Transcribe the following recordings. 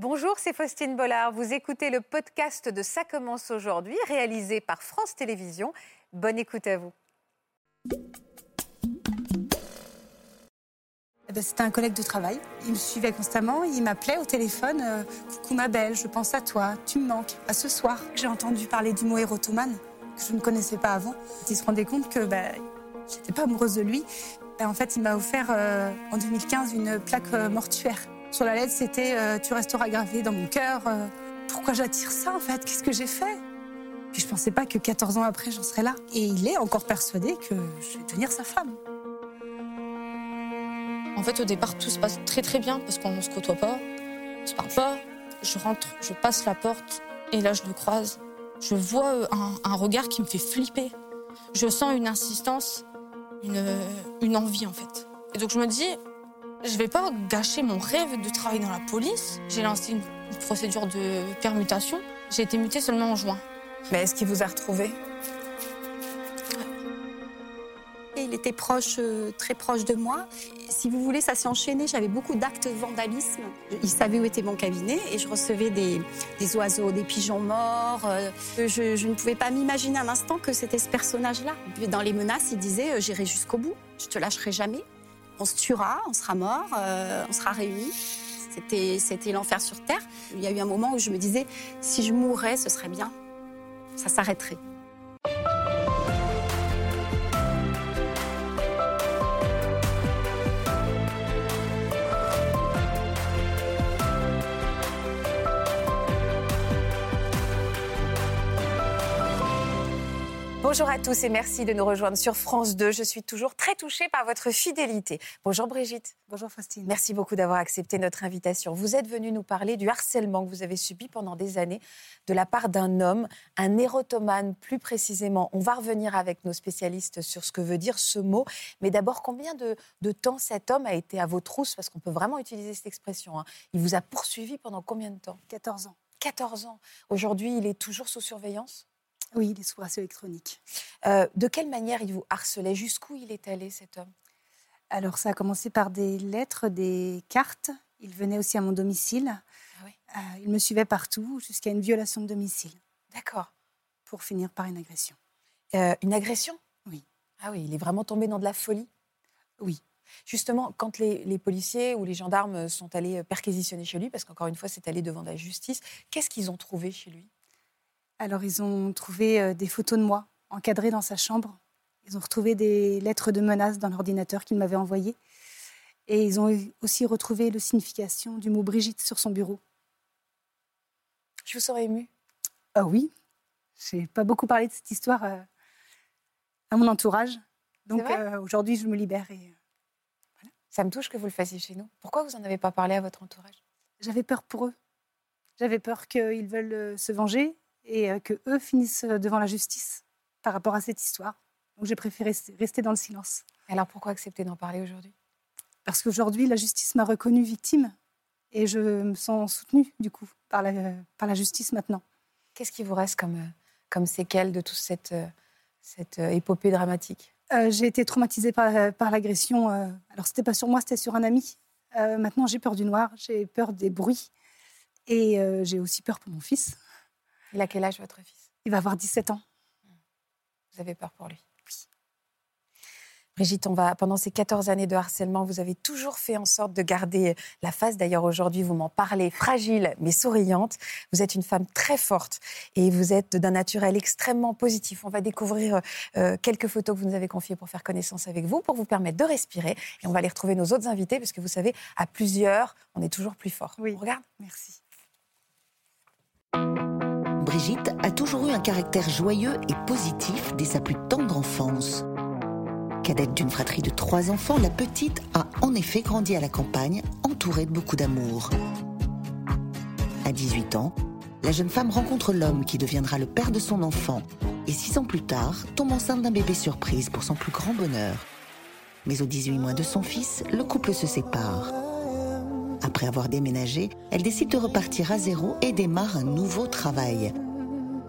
Bonjour, c'est Faustine Bollard. Vous écoutez le podcast de Ça commence aujourd'hui, réalisé par France Télévisions. Bonne écoute à vous. Eh ben, C'était un collègue de travail. Il me suivait constamment. Il m'appelait au téléphone. euh, Coucou ma belle, je pense à toi. Tu me manques. À ce soir. J'ai entendu parler du mot érotomane que je ne connaissais pas avant. Il se rendait compte que ben, j'étais pas amoureuse de lui. Ben, en fait, il m'a offert euh, en 2015 une plaque euh, mortuaire. Sur la lettre, c'était euh, Tu resteras gravé dans mon cœur. euh. pourquoi j'attire ça en fait? Qu'est-ce que j'ai fait? Puis je pensais pas que 14 ans après, j'en serais là. Et il est encore persuadé que je vais devenir sa femme. En fait, au départ, tout se passe très très bien parce qu'on ne se côtoie pas, on se parle pas. Je rentre, je passe la porte et là, je le croise. Je vois euh, un, regard qui me fait flipper. Je sens une insistance, une envie en fait. Et donc, je me dis, je vais pas gâcher mon rêve de travailler dans la police. J'ai lancé une, procédure de permutation. J'ai été mutée seulement en juin. Mais est-ce qu'il vous a retrouvé Et il était proche, euh, très proche de moi. Si vous voulez, ça s'est enchaîné. J'avais beaucoup d'actes de vandalisme. Il savait où était mon cabinet et je recevais des, des oiseaux, des pigeons morts. Euh, Je, je ne pouvais pas m'imaginer un instant que c'était ce personnage-là. Dans les menaces, il disait euh, J'irai jusqu'au bout, je te lâcherai jamais. On se tuera, on sera mort, euh, on sera réunis. C'était, c'était l'enfer sur terre. Il y a eu un moment où je me disais Si je mourrais, ce serait bien. Ça s'arrêterait. Bonjour à tous et merci de nous rejoindre sur France 2. Je suis toujours très touchée par votre fidélité. Bonjour Brigitte. Bonjour Faustine. Merci beaucoup d'avoir accepté notre invitation. Vous êtes venue nous parler du harcèlement que vous avez subi pendant des années de la part d'un homme, un érotomane plus précisément. On va revenir avec nos spécialistes sur ce que veut dire ce mot. Mais d'abord, combien de, de temps cet homme a été à vos trousses? Parce qu'on peut vraiment utiliser cette expression. hein. Il vous a poursuivi pendant combien de temps? 14 ans. 14 ans. Aujourd'hui, il est toujours sous surveillance? Oui, il est sous bracelet électronique. Euh, De quelle manière il vous harcelait? Jusqu'où il est allé cet homme? Alors, ça a commencé par des lettres, des cartes. Il venait aussi à mon domicile. Ah oui. Euh, il me suivait partout jusqu'à une violation de domicile D'accord. pour finir par une agression. Euh, une agression? Oui. Ah oui, il est vraiment tombé dans de la folie? Oui. Justement, quand les, les policiers ou les gendarmes sont allés perquisitionner chez lui, parce qu'encore une fois, c'est allé devant la justice, qu'est-ce qu'ils ont trouvé chez lui? Alors, ils ont trouvé euh, des photos de moi encadrées dans sa chambre. Ils ont retrouvé des lettres de menaces dans l'ordinateur qu'il m'avait envoyé. Et ils ont aussi retrouvé la signification du mot Brigitte sur son bureau. Je vous serais ému. Ah oui, j'ai pas beaucoup parlé de cette histoire euh, à mon entourage. Donc euh, aujourd'hui, je me libère. Et, euh, Ça me touche que vous le fassiez chez nous. Pourquoi vous n'en avez pas parlé à votre entourage? J'avais peur pour eux. J'avais peur qu'ils veulent se venger et euh, que eux finissent euh, devant la justice par rapport à cette histoire. Donc j'ai préféré rester dans le silence. Alors pourquoi accepter d'en parler aujourd'hui? Parce qu'aujourd'hui, la justice m'a reconnue victime et je me sens soutenue, du coup, par la, par la justice maintenant. Qu'est-ce qui vous reste comme, euh, comme séquelle de toute cette, euh, cette épopée dramatique? Euh, j'ai été traumatisée par, par l'agression. alors, c'était pas sur moi, c'était sur un ami. Euh, maintenant, j'ai peur du noir, j'ai peur des bruits et euh, j'ai aussi peur pour mon fils. Il a quel âge votre fils? Il va avoir 17 ans. Vous avez peur pour lui? Oui. Brigitte, on va, pendant ces 14 années de harcèlement, vous avez toujours fait en sorte de garder la face. D'ailleurs, aujourd'hui, vous m'en parlez, fragile mais souriante. Vous êtes une femme très forte et vous êtes d'un naturel extrêmement positif. On va découvrir euh, quelques photos que vous nous avez confiées pour faire connaissance avec vous, pour vous permettre de respirer. Et on va aller retrouver nos autres invités, parce que vous savez, à plusieurs, on est toujours plus fort. Oui. On regarde Merci. A toujours eu un caractère joyeux et positif dès sa plus tendre enfance. Cadette d'une fratrie de trois enfants, la petite a en effet grandi à la campagne, entourée de beaucoup d'amour. À 18 ans, la jeune femme rencontre l'homme qui deviendra le père de son enfant et six ans plus tard, tombe enceinte d'un bébé surprise pour son plus grand bonheur. Mais aux 18 mois de son fils, le couple se sépare. Après avoir déménagé, elle décide de repartir à zéro et démarre un nouveau travail.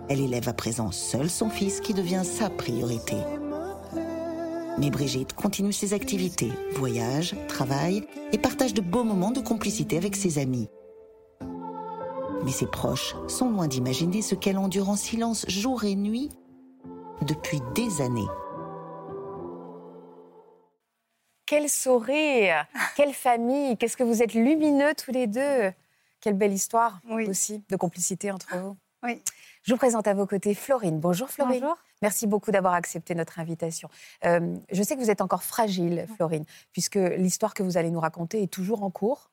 Elle élève à présent seule son fils qui devient sa priorité. Mais Brigitte continue ses activités, voyage, travail et partage de beaux moments de complicité avec ses amis. Mais ses proches sont loin d'imaginer ce qu'elle endure en silence jour et nuit depuis des années. Quel sourire, quelle famille, qu'est-ce que vous êtes lumineux tous les deux. Quelle belle histoire Oui. aussi de complicité entre vous. Oui. Je vous présente à vos côtés Florine. Bonjour Florine. Bonjour. Merci beaucoup d'avoir accepté notre invitation. Euh, je sais que vous êtes encore fragile, Florine, puisque l'histoire que vous allez nous raconter est toujours en cours.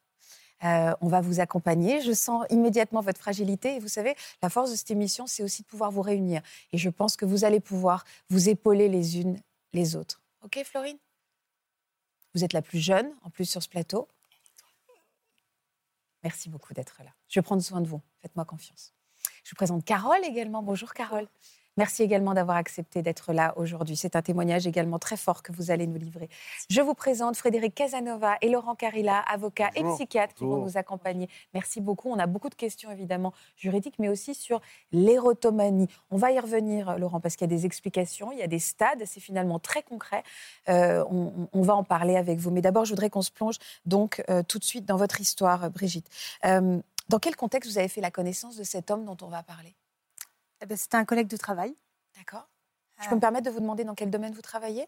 Euh, on va vous accompagner. Je sens immédiatement votre fragilité. Et vous savez, la force de cette émission, c'est aussi de pouvoir vous réunir. Et je pense que vous allez pouvoir vous épauler les unes les autres. OK, Florine? Vous êtes la plus jeune, en plus, sur ce plateau. Merci beaucoup d'être là. Je vais prendre soin de vous. Faites-moi confiance. Je vous présente Carole également. Bonjour, Carole. Merci également d'avoir accepté d'être là aujourd'hui. C'est un témoignage également très fort que vous allez nous livrer. Je vous présente Frédéric Casanova et Laurent Carilla, avocats et psychiatres qui vont nous accompagner. Merci beaucoup. On a beaucoup de questions évidemment juridiques, mais aussi sur l'érotomanie. On va y revenir, euh, Laurent, parce qu'il y a des explications, il y a des stades, c'est finalement très concret. Euh, on, va en parler avec vous. Mais d'abord, je voudrais qu'on se plonge donc euh, tout de suite dans votre histoire, Brigitte. Euh, dans quel contexte vous avez fait la connaissance de cet homme dont on va parler? Eh ben, C'était un collègue de travail. D'accord Je Euh, peux me permettre de vous demander dans quel domaine vous travaillez?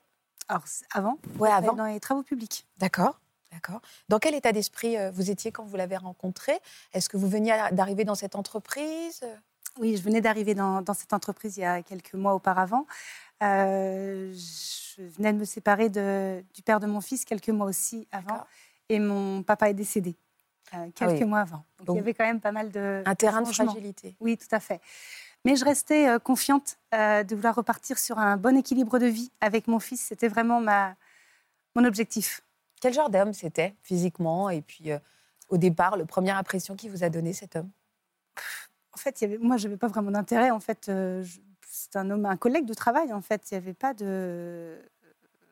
Alors, avant, Ouais, avant. dans les travaux publics. D'accord. D'accord. Dans quel état d'esprit euh, vous étiez quand vous l'avez rencontré? Est-ce que vous veniez d'arriver dans cette entreprise? Oui, je venais d'arriver dans, dans cette entreprise il y a quelques mois auparavant. Euh, je venais de me séparer de- du père de mon fils quelques mois aussi avant. Et mon papa est décédé euh, quelques oui. mois avant. Donc, Donc, il y avait quand même pas mal de. Un terrain de fragilité. Oui, tout à fait. Mais je restais euh, confiante euh, de vouloir repartir sur un bon équilibre de vie avec mon fils. C'était vraiment ma, mon objectif. Quel genre d'homme c'était, physiquement Et puis, au départ, la première impression qu'il vous a donné, cet homme? En fait, il y avait, moi, je n'avais pas vraiment d'intérêt. En fait, je- c'est un homme, un collègue de travail. En fait, il n'y avait pas de,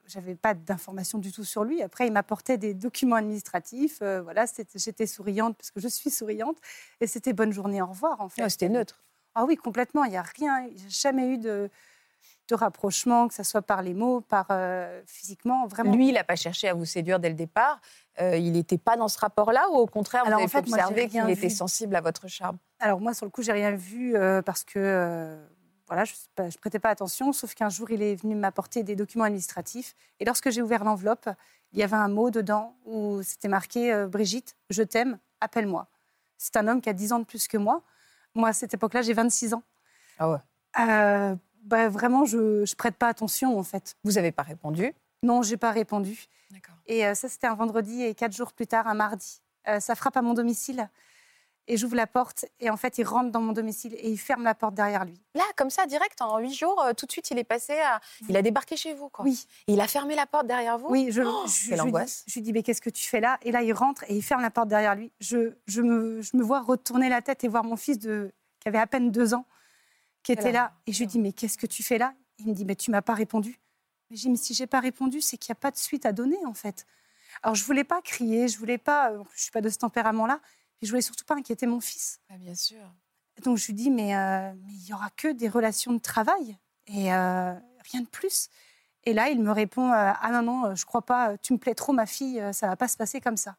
j'avais pas d'informations du tout sur lui. Après, il m'apportait des documents administratifs. euh, voilà, j'étais souriante parce que je suis souriante, et c'était bonne journée, au revoir. En fait, Ah, C'était neutre. Ah oui, complètement. Il n'y a rien. A jamais eu de, de rapprochement, que ce soit par les mots, par euh, physiquement, vraiment. Lui, il n'a pas cherché à vous séduire dès le départ. Euh, il n'était pas dans ce rapport-là ou au contraire, Alors, vous en avez fait, moi, j'ai observé qu'il était sensible à votre charme? Alors moi, sur le coup, j'ai rien vu euh, parce que voilà, je ne prêtais pas attention. Sauf qu'un jour, il est venu m'apporter des documents administratifs. Et lorsque j'ai ouvert l'enveloppe, il y avait un mot dedans où c'était marqué euh, Brigitte, je t'aime, appelle-moi. C'est un homme qui a 10 ans de plus que moi. Moi, à cette époque-là, j'ai 26 ans. Ah ouais. Euh, bah, vraiment, je ne prête pas attention, en fait. Vous n'avez pas répondu? Non, j'ai pas répondu. D'accord. Et euh, ça, c'était un vendredi. Et quatre jours plus tard, un mardi, ça frappe à mon domicile. Et j'ouvre la porte. Et en fait, il rentre dans mon domicile et il ferme la porte derrière lui. Là, comme ça, direct, en huit jours, euh, tout de suite, il est passé à... Il a débarqué chez vous, quoi. Oui. Et il a fermé la porte derrière vous Oui, je, Oh, je, quelle je lui dis- angoisse. je lui dis, mais qu'est-ce que tu fais là? Et là, il rentre et il ferme la porte derrière lui. Je, je, me, je me vois retourner la tête et voir mon fils de, qui avait à peine deux ans, qui était là. Et je lui dis, mais qu'est-ce que tu fais là? Il me dit, mais tu m'as pas répondu. Mais je dis, mais si j'ai pas répondu, c'est qu'il n'y a pas de suite à donner, en fait. Alors, je voulais pas crier, je voulais pas, euh, je suis pas de ce tempérament-là, puis je voulais surtout pas inquiéter mon fils. Ah, Bien sûr. Donc je lui dis, mais euh, mais il y aura que des relations de travail et euh, rien de plus. Et là, il me répond, euh, ah non, non, je crois pas, tu me plais trop, ma fille, ça va pas se passer comme ça.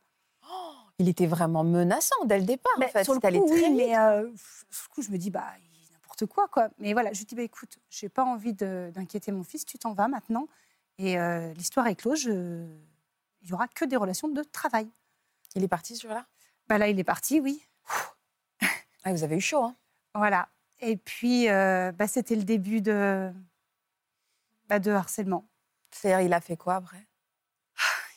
Il était vraiment menaçant dès le départ, en Mais fait. sur le coup, très oui, mais sur le coup, je me dis, bah, n'importe quoi, quoi. Mais voilà, je lui dis, bah, écoute, j'ai pas envie d'inquiéter mon fils, tu t'en vas maintenant. Et l'histoire est close, je- il y aura que des relations de travail. Il est parti, ce jour-là? Bah là, il est parti, oui. ah, Vous avez eu chaud, hein Voilà. Et puis, euh, bah, c'était le début de, bah, de harcèlement. C'est-à-dire, il a fait quoi, après?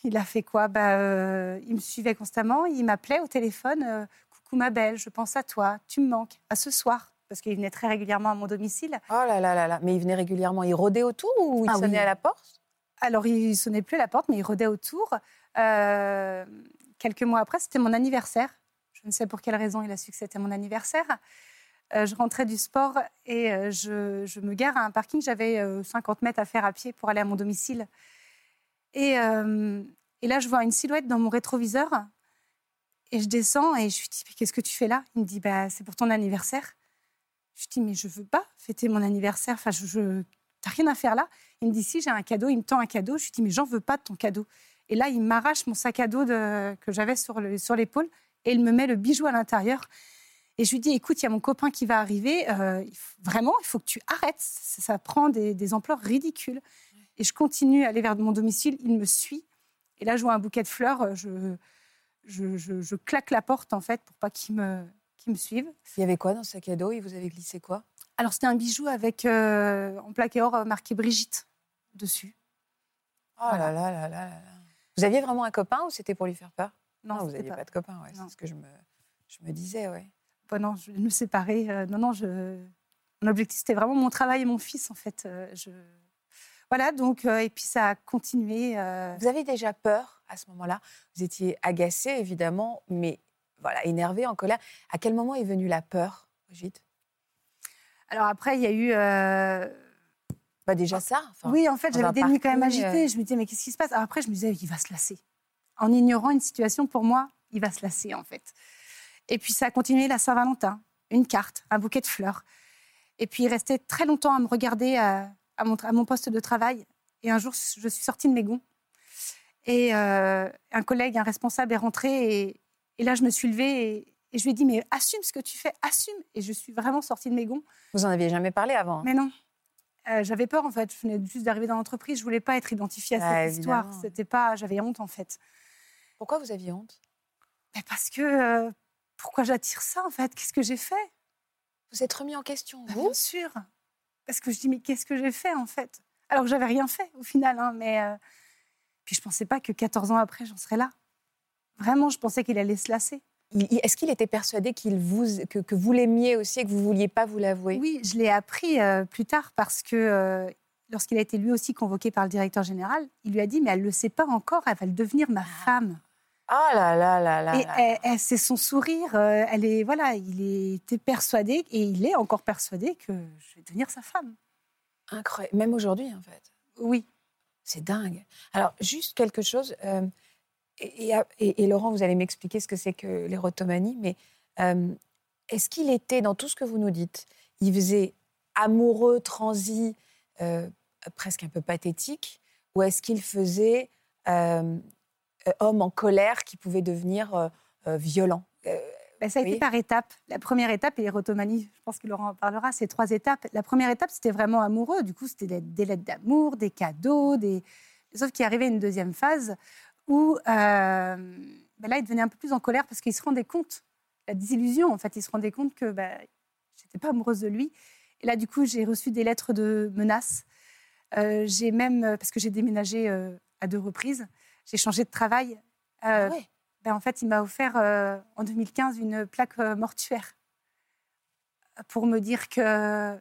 Il a fait quoi? Bah, euh, Il me suivait constamment, il m'appelait au téléphone. euh, Coucou ma belle, je pense à toi, tu me manques, à ce soir. Parce qu'il venait très régulièrement à mon domicile. Oh là là là là. Mais il venait régulièrement, il rôdait autour ou il Ah sonnait oui. à la porte? Alors, il sonnait plus à la porte, mais il rôdait autour. Euh, quelques mois après, c'était mon anniversaire. Je ne sais pour quelle raison il a su que c'était mon anniversaire. Euh, je rentrais du sport et euh, je, me gare à un parking. J'avais euh, 50 mètres à faire à pied pour aller à mon domicile. Et, euh, là, je vois une silhouette dans mon rétroviseur. Et je descends et je lui dis, qu'est-ce que tu fais là? Il me dit, bah, c'est pour ton anniversaire. Je dis, mais je veux pas fêter mon anniversaire. Enfin, je, je... rien à faire là. Il me dit, si, j'ai un cadeau. Il me tend un cadeau. Je lui dis, mais j'en veux pas de ton cadeau. Et là, il m'arrache mon sac à dos de- que j'avais sur le- sur l'épaule et il me met le bijou à l'intérieur. Et je lui dis, écoute, il y a mon copain qui va arriver. euh, vraiment, il faut que tu arrêtes. Ça, ça prend des, des ampleurs ridicules. Et je continue à aller vers mon domicile. Il me suit. Et là, je vois un bouquet de fleurs. Je, je, je- je claque la porte, en fait, pour pas qu'il me, me suive. Il y avait quoi dans ce sac à dos? Il vous avez glissé quoi? Alors, c'était un bijou avec, euh, en plaqué or, euh, marqué Brigitte dessus. Oh Voilà. là là là là là là. Vous aviez vraiment un copain ou c'était pour lui faire peur? Non, vous n'aviez pas. de copain, ouais, c'est ce que je me, je me disais, ouais. Non, je nous séparer. Euh, non, non, je... mon objectif, c'était vraiment mon travail et mon fils, en fait. Euh, je... Voilà, donc, euh, et puis ça a continué. Vous avez déjà peur à ce moment-là? Vous étiez agacé, évidemment, mais voilà, énervé, en colère. À quel moment est venue la peur, Brigitte? Alors après, il y a eu... euh, déjà ça. enfin, oui, en fait, j'avais des nuits quand même agitées. euh. Je me disais, mais qu'est-ce qui se passe? Alors après, je me disais, il va se lasser. En ignorant une situation, pour moi, il va se lasser, en fait. Et puis ça a continué la Saint-Valentin. Une carte, un bouquet de fleurs. Et puis il restait très longtemps à me regarder à, à mon, à mon poste de travail. Et un jour, je suis sortie de mes gonds. Et euh, un collègue, un responsable est rentré. Et, et là, je me suis levée et, et je lui ai dit, mais assume ce que tu fais, assume. Et je suis vraiment sortie de mes gonds. Vous en aviez jamais parlé avant hein? Mais non. Euh, j'avais peur en fait. Je venais juste d'arriver dans l'entreprise. Je voulais pas être identifiée à cette Ah, histoire. C'était pas. J'avais honte en fait. Pourquoi vous aviez honte? Mais parce que euh, pourquoi j'attire ça en fait? Qu'est-ce que j'ai fait? Vous êtes remis en question, Bah, vous? Bien sûr. Parce que je dis mais qu'est-ce que j'ai fait en fait? Alors que j'avais rien fait au final. hein, mais euh, puis je pensais pas que 14 ans après j'en serais là. Vraiment, je pensais qu'il allait se lasser. Est-ce qu'il était persuadé qu'il vous, que, que vous l'aimiez aussi et que vous vouliez pas vous l'avouer? Oui, je l'ai appris euh, plus tard parce que euh, lorsqu'il a été lui aussi convoqué par le directeur général, il lui a dit mais elle le sait pas encore, elle va le devenir ma femme. Ah là là là là. Et c'est son sourire. euh, Elle est voilà, il était persuadé et il est encore persuadé que je vais devenir sa femme. Incroyable. Même aujourd'hui, en fait. Oui. C'est dingue. Alors, juste quelque chose. Et, et- et- et Laurent, vous allez m'expliquer ce que c'est que l'érotomanie, mais euh, est-ce qu'il était, dans tout ce que vous nous dites, il faisait amoureux, transi, euh, presque un peu pathétique, ou est-ce qu'il faisait euh, homme en colère qui pouvait devenir violent Ben, ça a été par étapes. La première étape, et l'érotomanie, je pense que Laurent en parlera, c'est trois étapes. La première étape, c'était vraiment amoureux. Du coup, c'était des, des lettres d'amour, des cadeaux, des... Sauf qu'il arrivait une deuxième phase où euh, ben là, il devenait un peu plus en colère parce qu'il se rendait compte, la désillusion, en fait, il se rendait compte que ben, j'étais pas amoureuse de lui. Et là, du coup, j'ai reçu des lettres de menaces. Euh, j'ai même, euh, parce que j'ai déménagé euh, à deux reprises, j'ai changé de travail. Euh, ah ouais. ben, en fait, il m'a offert en 2015 une plaque mortuaire pour me dire que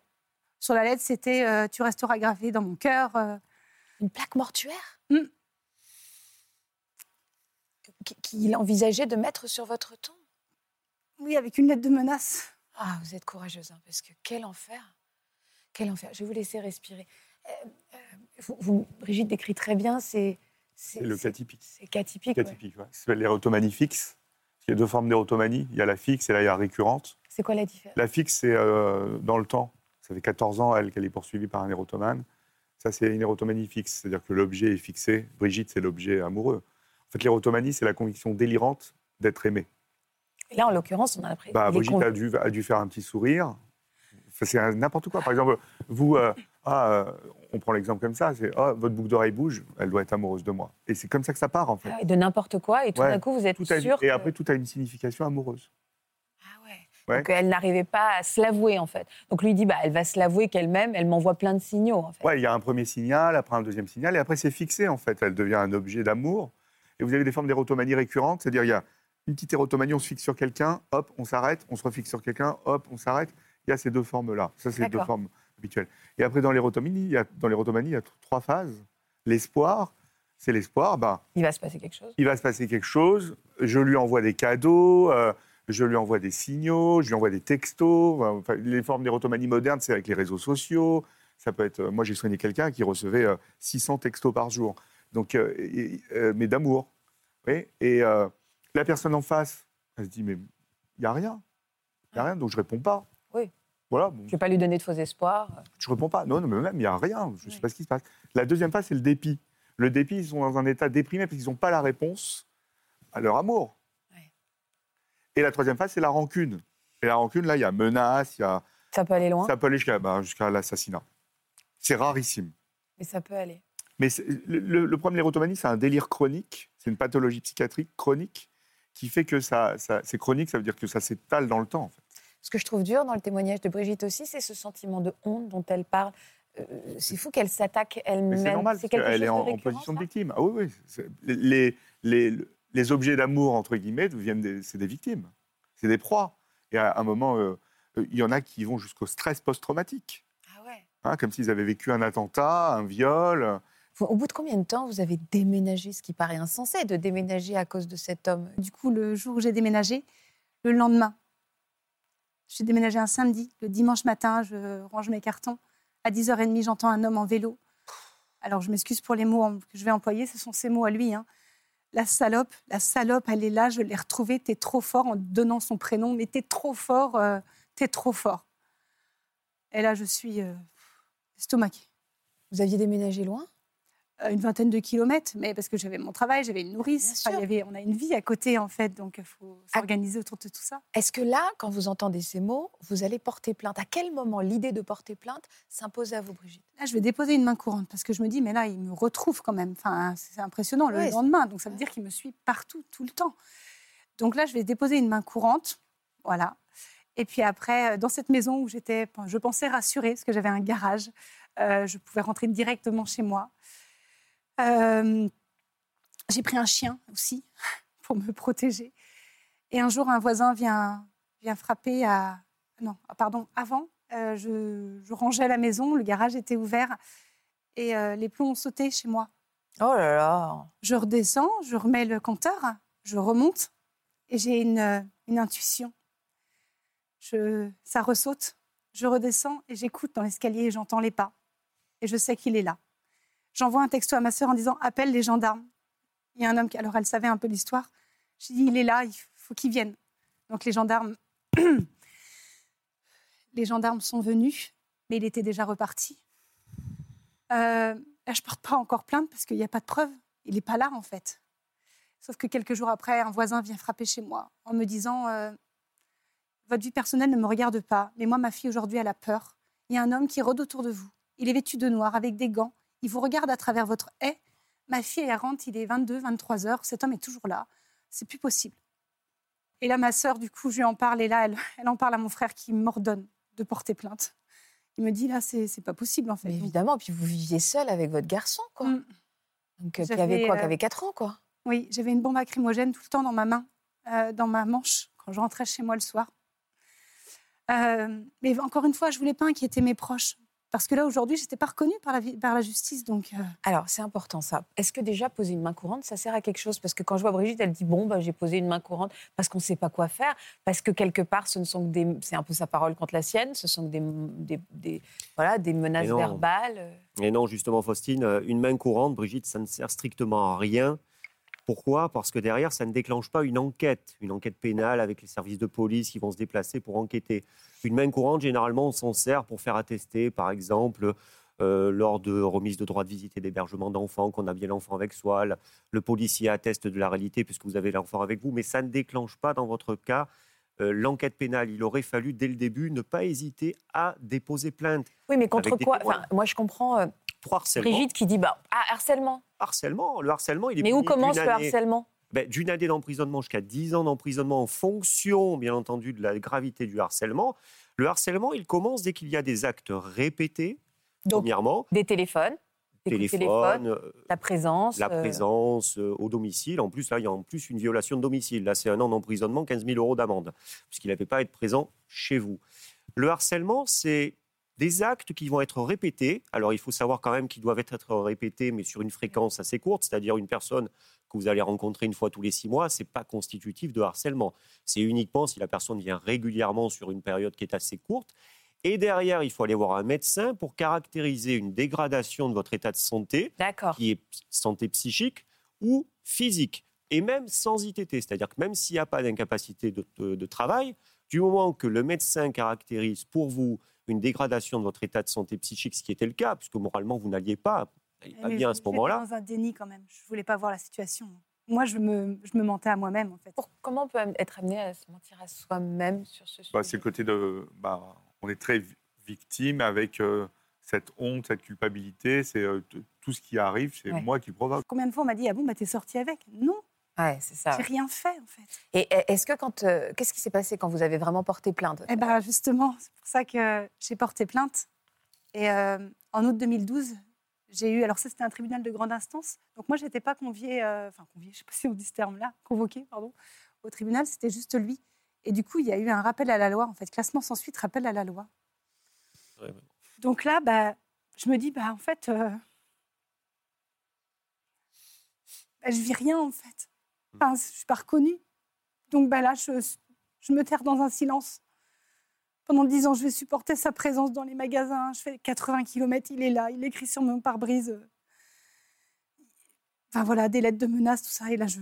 sur la lettre, c'était Tu resteras gravé dans mon cœur. Une plaque mortuaire? Mm. Qui- Qu'il envisageait de mettre sur votre tombe Oui, avec une lettre de menace. Ah, vous êtes courageuse, hein, parce que quel enfer Quel enfer Je vais vous laisser respirer. Euh, euh, vous, vous- Brigitte décrit très bien, c'est... C'est le cas typique. C'est cas typique, Cas ouais. typique, ouais. Ça s'appelle l'érotomanie fixe. Il y a deux formes d'érotomanie. Il y a la fixe et là, il y a la récurrente. C'est quoi la différence? La fixe, c'est euh, dans le temps. Ça fait 14 ans, elle, qu'elle est poursuivie par un érotomane. Ça, c'est une érotomanie fixe. C'est-à-dire que l'objet est fixé. Brigitte, c'est l'objet amoureux. En fait, l'érotomanie, c'est la conviction délirante d'être aimé. Et Là, en l'occurrence, on a l'impression... Bah, Brigitte con- a dû, a dû faire un petit sourire. Enfin, c'est n'importe quoi. Par exemple, vous, euh, ah, euh, on prend l'exemple comme ça, c'est ah, votre boucle d'oreille bouge, elle doit être amoureuse de moi. Et c'est comme ça que ça part, en fait. Ah de n'importe quoi, et tout Ouais. d'un coup, vous êtes sûr et après, tout a une signification amoureuse. Ah ouais. Ouais. Donc, elle n'arrivait pas à se l'avouer, en fait. Donc, lui dit, bah, elle va se l'avouer qu'elle-même, elle m'envoie plein de signaux, en fait. Ouais, il y a un premier signal, après un deuxième signal, et après c'est fixé en fait. Elle devient un objet d'amour. Et vous avez des formes d'érotomanie récurrentes, c'est-à-dire il y a une petite érotomanie, on se fixe sur quelqu'un, hop, on s'arrête, on se refixe sur quelqu'un, hop, on s'arrête. Il y a ces deux formes-là. Ça, c'est les deux formes habituelles. Et après, dans l'érotomanie, il y a, dans l'érotomanie, il y a trois phases. L'espoir, c'est l'espoir. Ben, Il va se passer quelque chose. il va se passer quelque chose. Je lui envoie des cadeaux, euh, je lui envoie des signaux, je lui envoie des textos. Enfin, les formes d'érotomanie moderne, c'est avec les réseaux sociaux. Ça peut être. euh, Moi, j'ai soigné quelqu'un qui recevait euh, 600 textos par jour. Donc, euh, et- euh, mais d'amour. Oui. Et euh, la personne en face, elle se dit mais il y a rien, il y a rien, donc je réponds pas. Oui. Voilà. bon, Je ne vais pas lui donner de faux espoirs. je réponds pas. Non, non, mais même, il n'y a rien. Je ne sais pas ce qui se passe. La deuxième phase, c'est le dépit. Le dépit, ils sont dans un état déprimé parce qu'ils n'ont pas la réponse à leur amour. Ouais. Et la troisième phase, c'est la rancune. Et la rancune, là, il y a menace, il y a... Ça peut aller loin, Ça peut aller jusqu'à bah, jusqu'à l'assassinat. C'est rarissime. mais ça peut aller. Mais le, problème de l'érotomanie, c'est un délire chronique, c'est une pathologie psychiatrique chronique qui fait que ça, ça- c'est chronique, ça veut dire que ça s'étale dans le temps. En fait. Ce que je trouve dur dans le témoignage de Brigitte aussi, c'est ce sentiment de honte dont elle parle. Euh, c'est fou qu'elle s'attaque elle-même. c'est normal, parce qu'elle est en, position de victime. Ah oui, oui. Les, les, les, objets d'amour, entre guillemets, deviennent des, c'est des victimes. C'est des proies. Et à un moment, euh, il y en a qui vont jusqu'au stress post-traumatique. Ah ouais. hein, comme s'ils avaient vécu un attentat, un viol. Au bout de combien de temps vous avez déménagé, ce qui paraît insensé de déménager à cause de cet homme? Du coup, le jour où j'ai déménagé, le lendemain, j'ai déménagé un samedi. Le dimanche matin, je range mes cartons. À 10h30, j'entends un homme en vélo. Alors, je m'excuse pour les mots que je vais employer, ce sont ses mots à lui. hein. La salope, la salope, elle est là, je l'ai retrouvée, t'es trop fort en donnant son prénom, mais t'es trop fort, euh, t'es trop fort. Et là, je suis euh, estomaquée. Vous aviez déménagé loin? Une vingtaine de kilomètres, mais parce que j'avais mon travail, j'avais une nourrice. Enfin, il y avait, on a une vie à côté, en fait, donc il faut Ah. s'organiser autour de tout ça. Est-ce que là, quand vous entendez ces mots, vous allez porter plainte? À quel moment l'idée de porter plainte s'impose à vous, Brigitte? Là, je vais déposer une main courante parce que je me dis, mais là, il me retrouve quand même. Enfin, c'est impressionnant le lendemain. Donc, ça veut dire qu'il me suit partout, tout le temps. Donc là, je vais déposer une main courante. Voilà. Et puis après, euh, dans cette maison où j'étais, je pensais rassurée parce que j'avais un garage, euh, je pouvais rentrer directement chez moi. Euh, j'ai pris un chien aussi pour me protéger. Et un jour, un voisin vient, vient frapper à. Non, pardon, avant, euh, je, je rangeais la maison, le garage était ouvert et euh, les plombs ont sauté chez moi. Oh là là Je redescends, je remets le compteur, je remonte et j'ai une, une intuition. Je, ça ressaute, je redescends et j'écoute dans l'escalier et j'entends les pas. Et je sais qu'il est là. J'envoie un texto à ma sœur en disant appelle les gendarmes. Il y a un homme qui, alors elle savait un peu l'histoire. J'ai dit il est là, il faut qu'il vienne. Donc les gendarmes, les gendarmes sont venus, mais il était déjà reparti. Euh, là, je porte pas encore plainte parce qu'il n'y a pas de preuve. Il n'est pas là en fait. Sauf que quelques jours après, un voisin vient frapper chez moi en me disant euh, Votre vie personnelle ne me regarde pas, mais moi, ma fille aujourd'hui, elle a peur. Il y a un homme qui rôde autour de vous. Il est vêtu de noir avec des gants. Il vous regarde à travers votre haie. Ma fille, elle rentre, il est 22, 23 heures. Cet homme est toujours là. C'est plus possible. Et là, ma sœur, du coup, je lui en parle. Et là, elle, elle en parle à mon frère qui m'ordonne de porter plainte. Il me dit là, c'est pas possible en fait. Mais évidemment, puis vous viviez seule avec votre garçon, quoi. Mm. Donc, euh, qui avait quoi Qui euh, avait 4 ans, quoi. Oui, j'avais une bombe lacrymogène tout le temps dans ma main, euh, dans ma manche, quand je rentrais chez moi le soir. Euh, mais encore une fois, je voulais pas inquiéter mes proches. Parce que là, aujourd'hui, je n'étais pas reconnue par la, par la justice. Donc, euh, Alors, c'est important ça. Est-ce que déjà poser une main courante, ça sert à quelque chose? Parce que quand je vois Brigitte, elle dit bon, bah, j'ai posé une main courante parce qu'on ne sait pas quoi faire, parce que quelque part, ce ne sont que des, c'est un peu sa parole contre la sienne, ce sont que des, des, des- voilà, des menaces verbales. Et non, justement, Faustine, euh, une main courante, Brigitte, ça ne sert strictement à rien. Pourquoi? Parce que derrière, ça ne déclenche pas une enquête, une enquête pénale avec les services de police qui vont se déplacer pour enquêter. Une main courante, généralement, on s'en sert pour faire attester, par exemple, euh, lors de remise de droit de visite et d'hébergement d'enfants, qu'on a bien l'enfant avec soi. Le, le policier atteste de la réalité puisque vous avez l'enfant avec vous, mais ça ne déclenche pas, dans votre cas, euh, l'enquête pénale. Il aurait fallu, dès le début, ne pas hésiter à déposer plainte. Oui, mais contre quoi? Enfin, Moi, je comprends euh, Pour harcèlement. Brigitte qui dit bah, ah, harcèlement. harcèlement. Le harcèlement, il est Mais où commence le année- harcèlement ben, D'une année d'emprisonnement jusqu'à 10 ans d'emprisonnement en fonction, bien entendu, de la gravité du harcèlement. Le harcèlement, il commence dès qu'il y a des actes répétés, Donc, premièrement, des téléphones, téléphone, téléphone, euh, la présence. la euh, présence euh, au domicile. En plus, là, il y a en plus une violation de domicile. Là, c'est un an d'emprisonnement, 15 000 euros d'amende, puisqu'il n'avait pas à être présent chez vous. Le harcèlement, c'est des actes qui vont être répétés. Alors, il faut savoir quand même qu'ils doivent être répétés, mais sur une fréquence assez courte, c'est-à-dire une personne que vous allez rencontrer une fois tous les six mois, c'est pas constitutif de harcèlement. C'est uniquement si la personne vient régulièrement sur une période qui est assez courte. Et derrière, il faut aller voir un médecin pour caractériser une dégradation de votre état de santé qui est santé psychique ou physique, et même sans ITT. C'est-à-dire que même s'il n'y a pas d'incapacité de, de- de travail, du moment que le médecin caractérise pour vous une dégradation de votre état de santé psychique, ce qui était le cas, puisque moralement vous n'alliez pas, mais bien à ce moment-là, dans un déni quand même. Je voulais pas voir la situation. moi, je me, je me mentais à moi-même, en fait. Pour- comment on peut être amené à se mentir à soi-même sur ce sujet Bah, c'est le côté de. Bah, on est très vi- victime avec euh, cette honte, cette culpabilité. C'est euh, tout ce qui arrive, c'est Ouais. moi qui provoque. Combien de fois on m'a dit Ah bon, bah, t'es sortie avec? Non, Ouais, c'est ça. j'ai rien fait, en fait. Et est-ce que quand. euh, Qu'est-ce qui s'est passé quand vous avez vraiment porté plainte? Eh ben justement, c'est pour ça que j'ai porté plainte. Et euh, en août 2012, j'ai eu. Alors, ça, c'était un tribunal de grande instance. Donc, moi, je n'étais pas conviée. euh, Enfin, conviée, je ne sais pas si on dit ce terme-là, convoquée, pardon, au tribunal. C'était juste lui. Et du coup, il y a eu un rappel à la loi, en fait. Classement sans suite, rappel à la loi. Ouais. Donc là, bah, je me dis, bah, en fait, euh, bah, je vis rien, en fait. Je suis pas reconnue. Donc bah, là, je, me terre dans un silence. Pendant dix ans, je vais supporter sa présence dans les magasins. Je fais 80 km, il est là, il écrit sur mon pare-brise. Enfin voilà, des lettres de menaces, tout ça. Et là, je,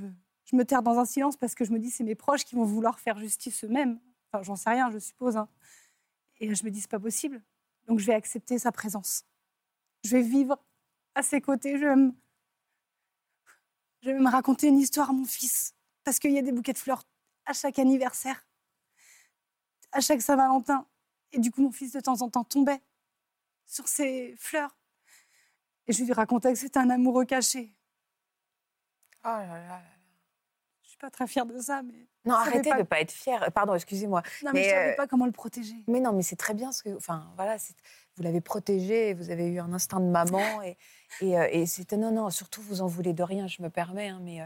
me terre dans un silence parce que je me dis, c'est mes proches qui vont vouloir faire justice eux-mêmes. Enfin, j'en sais rien, je suppose. hein. Et je me dis, c'est pas possible. Donc je vais accepter sa présence. Je vais vivre à ses côtés. Je je vais me raconter une histoire à mon fils. Parce qu'il y a des bouquets de fleurs à chaque anniversaire, à chaque Saint-Valentin. Et du coup, mon fils, de temps en temps, tombait sur ces fleurs. Et je lui racontais que c'était un amoureux caché. Oh là là. Je suis pas très fière de ça, mais. Non, arrêtez pas. de ne pas être fière. Pardon, excusez-moi. Non, mais, Mais, je savais euh, pas comment le protéger. Mais non, mais c'est très bien ce que. Enfin, voilà, c'est- vous l'avez protégé, vous avez eu un instinct de maman. Et, et, euh, et c'était. Non, non, surtout, vous en voulez de rien, je me permets. hein, mais euh,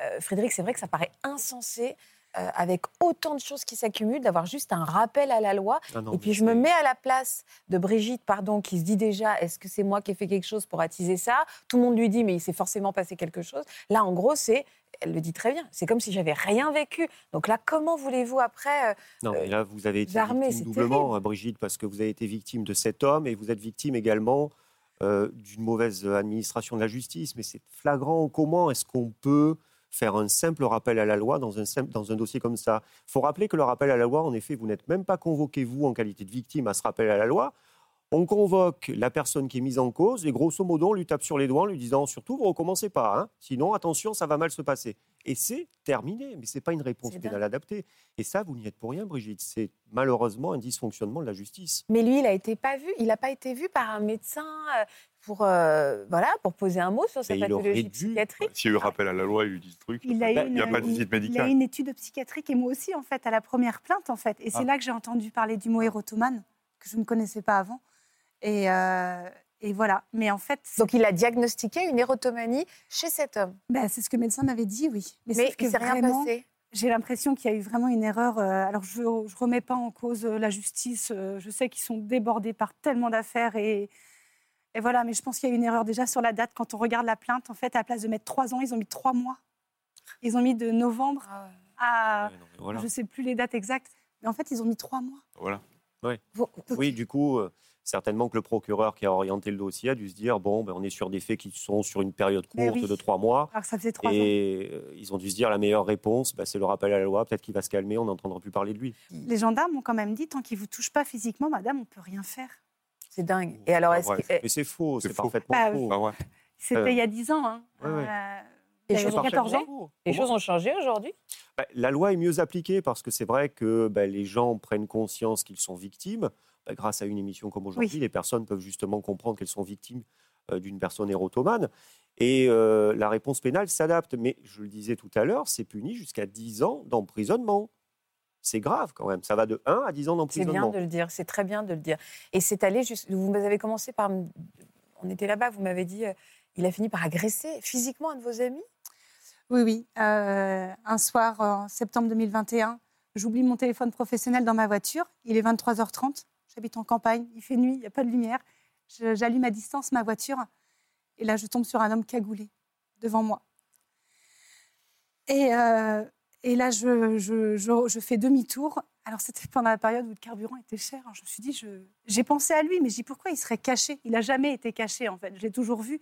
euh, Frédéric, c'est vrai que ça paraît insensé, euh, avec autant de choses qui s'accumulent, d'avoir juste un rappel à la loi. Ah non, et puis, je me mets à la place de Brigitte, pardon, qui se dit déjà est-ce que c'est moi qui ai fait quelque chose pour attiser ça? Tout le monde lui dit mais il s'est forcément passé quelque chose. Là, en gros, c'est. Elle le dit très bien. C'est comme si j'avais rien vécu. Donc là, comment voulez-vous après euh, Non, mais là, vous avez été armés, victime doublement, hein, Brigitte, parce que vous avez été victime de cet homme et vous êtes victime également euh, d'une mauvaise administration de la justice. Mais c'est flagrant. Comment est-ce qu'on peut faire un simple rappel à la loi dans un, simple- dans un dossier comme ça? Il faut rappeler que le rappel à la loi, en effet, vous n'êtes même pas convoqué, vous, en qualité de victime, à ce rappel à la loi. On convoque la personne qui est mise en cause et grosso modo, on lui tape sur les doigts en lui disant surtout, vous recommencez pas, hein, sinon attention, ça va mal se passer. Et c'est terminé, mais c'est pas une réponse pénale adaptée. Et ça, vous n'y êtes pour rien, Brigitte. C'est malheureusement un dysfonctionnement de la justice. Mais lui, il a été pas vu. Il n'a pas été vu par un médecin euh, pour euh, voilà pour poser un mot sur sa pathologie dû. psychiatrique. S'il y a eu rappel à la loi, il lui dit ce truc. Il a, eu Bah, Il n'y a une- pas de visite il a eu médicale. une étude psychiatrique et moi aussi, en fait, à la première plainte, en fait. Et c'est Ah. là que j'ai entendu parler du mot érotomane, que je ne connaissais pas avant. Et, euh, et voilà. Mais en fait, Donc il a diagnostiqué une érotomanie chez cet homme. ben, c'est ce que le médecin m'avait dit, oui. Mais, Mais sauf que il s'est rien passé. j'ai l'impression qu'il y a eu vraiment une erreur. euh, alors, je ne remets pas en cause euh, la justice. je sais qu'ils sont débordés par tellement d'affaires. Et, et voilà, mais je pense qu'il y a eu une erreur déjà sur la date. Quand on regarde la plainte, en fait, à la place de mettre trois ans, ils ont mis trois mois. Ils ont mis de novembre Ah à. Ouais, non, mais voilà. Je ne sais plus les dates exactes. Mais en fait, ils ont mis trois mois. Voilà. Vous- Oui, du coup, euh, certainement que le procureur qui a orienté le dossier a dû se dire bon, ben, on est sur des faits qui sont sur une période Mais courte oui. de trois mois. Alors ça faisait trois. Et euh, ils ont dû se dire la meilleure réponse, ben, c'est le rappel à la loi. Peut-être qu'il va se calmer, on n'entendra plus parler de lui. Les gendarmes ont quand même dit tant qu'ils ne vous touchent pas physiquement, madame, on ne peut rien faire. C'est dingue. Et alors, Ah, est-ce bref. que- Mais c'est faux, C'est c'est faux. parfaitement Bah, faux. Bah ouais. C'était Euh, il y a dix ans. Hein. ouais, ouais. Euh, Les il y choses a ont 14 changé. ans. les choses ont changé aujourd'hui? Bah, la loi est mieux appliquée parce que c'est vrai que bah, les gens prennent conscience qu'ils sont victimes. Bah, grâce à une émission comme aujourd'hui, Oui. les personnes peuvent justement comprendre qu'elles sont victimes euh, d'une personne érotomane. Et euh, la réponse pénale s'adapte. Mais je le disais tout à l'heure, c'est puni jusqu'à 10 ans d'emprisonnement. C'est grave quand même. Ça va de 1 à 10 ans C'est bien d'emprisonnement. de le dire, c'est très bien de le dire. Et c'est allé juste. Vous avez commencé par. On était là-bas, vous m'avez dit. euh, il a fini par agresser physiquement un de vos amis? Oui, oui. Euh, un soir, en septembre 2021, j'oublie mon téléphone professionnel dans ma voiture. Il est 23h30. J'habite en campagne. Il fait nuit, il n'y a pas de lumière. Je- J'allume à distance ma voiture. Et là, je tombe sur un homme cagoulé devant moi. Et, euh, là, je, je- je- je fais demi-tour. Alors, c'était pendant la période où le carburant était cher. Je me suis dit, je- j'ai pensé à lui, mais j'ai dit pourquoi il serait caché? Il n'a jamais été caché, en fait. Je l'ai toujours vu.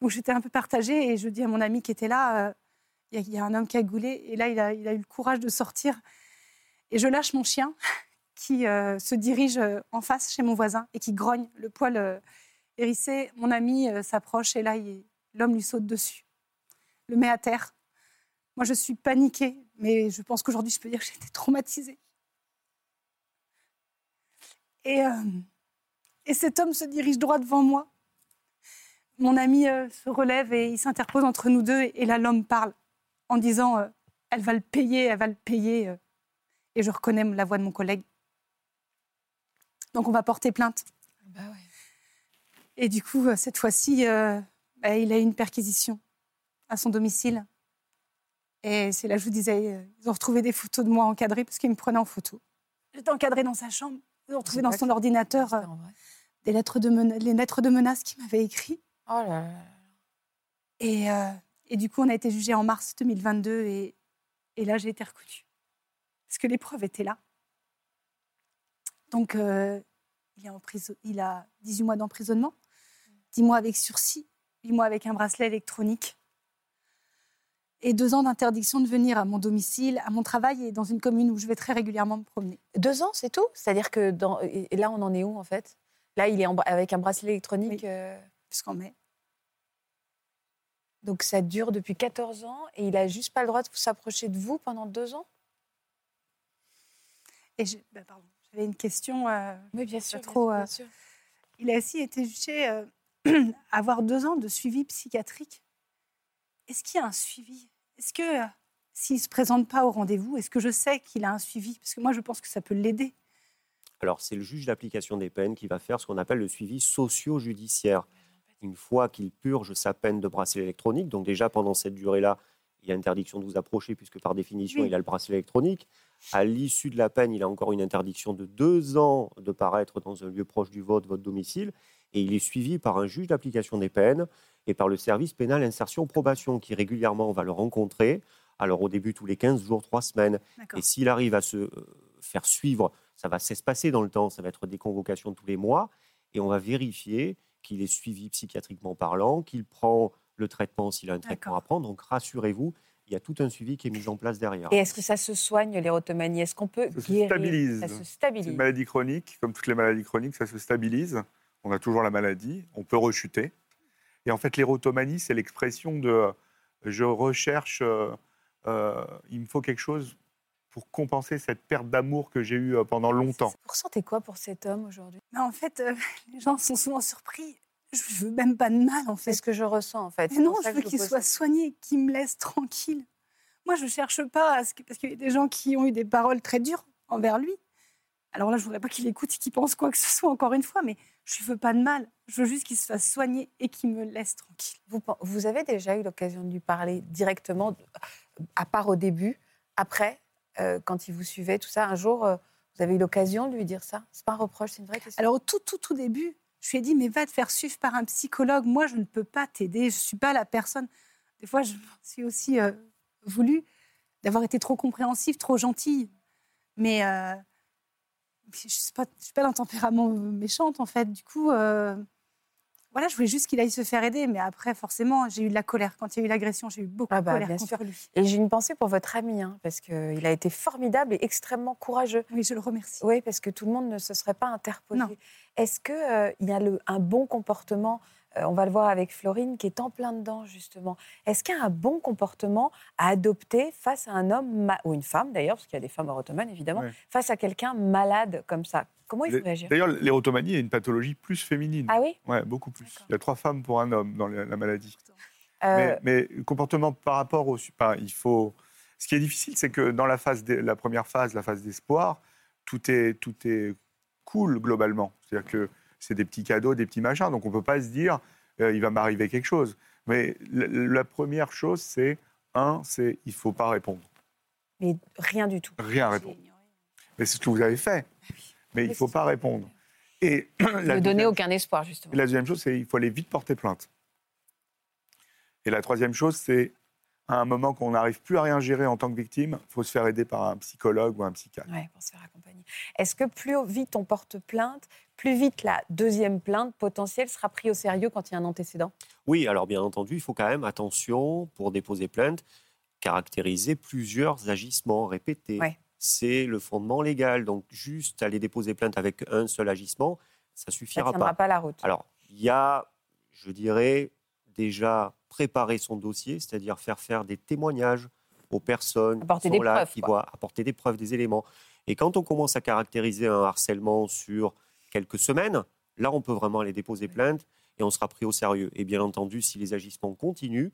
Donc, j'étais un peu partagée et je dis à mon ami qui était là, euh, il y, a- un homme cagoulé. Et là, il a eu le courage de sortir. Et je lâche mon chien qui euh, se dirige euh, en face chez mon voisin et qui grogne, le poil euh, hérissé. Mon ami s'approche et là, l'homme lui saute dessus, le met à terre. Moi, je suis paniquée, mais je pense qu'aujourd'hui, je peux dire que j'ai été traumatisée. Et, et cet homme se dirige droit devant moi. Mon ami se relève et il s'interpose entre nous deux. Et là, l'homme parle en disant Elle va le payer, elle va le payer. Et je reconnais la voix de mon collègue. Donc, on va porter plainte. Bah ouais. Et du coup, euh, cette fois-ci, euh, bah, il a eu une perquisition à son domicile. Et c'est là que je vous disais, euh, ils ont retrouvé des photos de moi encadrées parce qu'ils me prenaient en photo. J'étais encadrée dans sa chambre. Ils ont retrouvé dans son ordinateur euh, des lettres de mena- les lettres de menaces qu'il m'avait écrites. Oh là là. Et, euh, et du coup, on a été jugé en mars 2022 et, et là, j'ai été reconnue. Parce que les preuves étaient là. Donc, euh, il, est en prison- il a 18 mois d'emprisonnement, 10 mois avec sursis, 8 mois avec un bracelet électronique et deux ans d'interdiction de venir à mon domicile, à mon travail et dans une commune où je vais très régulièrement me promener. Deux ans, c'est tout? C'est-à-dire que dans... et là, on en est où en fait? Là, il est en avec un bracelet électronique. Oui. euh, Jusqu'en mai. Donc ça dure depuis 14 ans et il a juste pas le droit de s'approcher de vous pendant deux ans? Et je- ben, pardon, j'avais une question. euh, Oui, bien sûr. trop, bien euh, sûr. Il a aussi été jugé euh, à avoir deux ans de suivi psychiatrique. Est-ce qu'il y a un suivi? Est-ce que euh, s'il ne se présente pas au rendez-vous, est-ce que je sais qu'il a un suivi? Parce que moi, je pense que ça peut l'aider. Alors, c'est le juge d'application des peines qui va faire ce qu'on appelle le suivi socio-judiciaire. Une fois qu'il purge sa peine de bracelet électronique, donc déjà pendant cette durée-là, il y a interdiction de vous approcher puisque par définition, Oui. il a le bracelet électronique. À l'issue de la peine, il a encore une interdiction de deux ans de paraître dans un lieu proche du vote, votre domicile, et il est suivi par un juge d'application des peines et par le service pénal insertion probation qui régulièrement va le rencontrer. Alors au début tous les 15 jours, 3 semaines, et s'il arrive à se euh, faire suivre, ça va s'espacer dans le temps, ça va être des convocations tous les mois, et on va vérifier qu'il est suivi psychiatriquement parlant, qu'il prend le traitement s'il a un traitement à prendre. Donc rassurez-vous, il y a tout un suivi qui est mis en place derrière. Et est-ce que ça se soigne l'érotomanie Est-ce qu'on peut Ça se stabilise. Ça se C'est une stabilise. maladie chronique, comme toutes les maladies chroniques, ça se stabilise. On a toujours la maladie, on peut rechuter. Et en fait, l'érotomanie, c'est l'expression de euh, je recherche, euh, euh, il me faut quelque chose pour compenser cette perte d'amour que j'ai eue pendant longtemps. Vous ressentez quoi pour cet homme aujourd'hui? Mais en fait, euh, les gens sont souvent surpris. Je veux même pas de mal, en C'est fait. ce que je ressens en fait. Mais C'est non, je veux qu'il soit soigné, qu'il me laisse tranquille. Moi, je cherche pas à ce que... parce qu'il y a des gens qui ont eu des paroles très dures envers lui. Alors là, je voudrais pas qu'il écoute et qu'il pense quoi que ce soit encore une fois, mais je lui veux pas de mal. Je veux juste qu'il se fasse soigner et qu'il me laisse tranquille. Vous, avez déjà eu l'occasion de lui parler directement, de- à part au début, après, euh, quand il vous suivait, tout ça. Un jour, euh, vous avez eu l'occasion de lui dire ça? C'est pas un reproche, c'est une vraie question. Alors au tout, tout, tout début, je lui ai dit, mais va te faire suivre par un psychologue. Moi, je ne peux pas t'aider. Je suis pas la personne. Des fois, je suis aussi euh, voulu d'avoir été trop compréhensive, trop gentille. Mais euh, je ne suis, pas- je suis pas d'un tempérament méchante, en fait. Du coup, euh, voilà, je voulais juste qu'il aille se faire aider. Mais après, forcément, j'ai eu de la colère. Quand il y a eu l'agression, j'ai eu beaucoup Ah de bah, colère contre sûr. lui. Et j'ai une pensée pour votre ami, hein, parce qu'il a été formidable et extrêmement courageux. Oui, je le remercie. Oui, parce que tout le monde ne se serait pas interposé. Non. Est-ce qu'il y a le, un bon comportement euh, On va le voir avec Florine qui est en plein dedans, justement. Est-ce qu'il y a un bon comportement à adopter face à un homme, ma- ou une femme d'ailleurs, parce qu'il y a des femmes ottomanes évidemment, face à quelqu'un malade comme ça? Comment il faut réagir D'ailleurs, l'érotomanie est une pathologie plus féminine. Ah oui? Ouais, beaucoup plus. Il y a trois femmes pour un homme dans la la maladie. Euh, Mais, mais le comportement par rapport au. il faut. Ce qui est difficile, c'est que dans la, phase la première phase, la phase d'espoir, tout est, tout est cool globalement. C'est-à-dire que c'est des petits cadeaux, des petits machins. Donc on ne peut pas se dire, euh, il va m'arriver quelque chose. Mais la, la première chose, c'est, un, c'est il ne faut pas répondre. Mais rien du tout. Rien répondre. Mais c'est ce que vous avez fait. Mais il ne faut pas répondre. Et Ne donner aucun espoir, justement. et la deuxième chose, c'est qu'il faut aller vite porter plainte. Et la troisième chose, c'est à un moment qu'on n'arrive plus à rien gérer en tant que victime, il faut se faire aider par un psychologue ou un psychiatre. Ouais, pour se faire accompagner. Est-ce que plus vite on porte plainte, plus vite la deuxième plainte potentielle sera prise au sérieux quand il y a un antécédent? Oui, alors bien entendu, il faut quand même, attention, pour déposer plainte, caractériser plusieurs agissements répétés. Ouais. C'est le fondement légal. Donc, juste aller déposer plainte avec un seul agissement, ça Ça suffira ne tiendra pas. pas la route. Alors, il y a, je dirais, déjà préparer son dossier, c'est-à-dire faire faire des témoignages aux personnes Apporter qui sont là, preuves, qui quoi. vont apporter des preuves, des éléments. Et quand on commence à caractériser un harcèlement sur quelques semaines, là, on peut vraiment aller déposer plainte et on sera pris au sérieux. Et bien entendu, si les agissements continuent,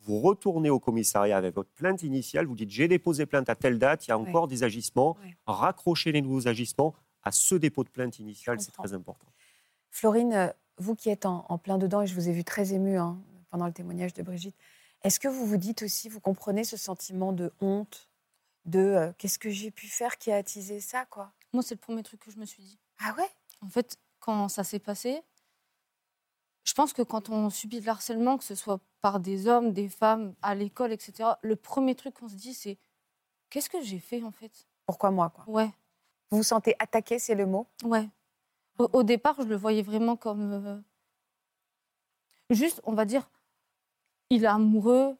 vous retournez au commissariat avec votre plainte initiale, vous dites j'ai déposé plainte à telle date, il y a encore des agissements, raccrochez les nouveaux agissements à ce dépôt de plainte initial, Je c'est très important. Florine, euh, vous qui êtes en, en plein dedans, et je vous ai vu très émue hein, pendant le témoignage de Brigitte, est-ce que vous vous dites aussi, vous comprenez ce sentiment de honte, de euh, qu'est-ce que j'ai pu faire qui a attisé ça, quoi? Moi, c'est le premier truc que je me suis dit. Ah ouais? En fait, quand ça s'est passé, je pense que quand on subit de l'harcèlement, que ce soit par des hommes, des femmes, à l'école, etc., le premier truc qu'on se dit, c'est qu'est-ce que j'ai fait en fait? Pourquoi moi, quoi? Ouais, Vous vous sentez attaqué, c'est le mot? Ouais. Au, au départ, je le voyais vraiment comme. euh, juste, on va dire, il est amoureux,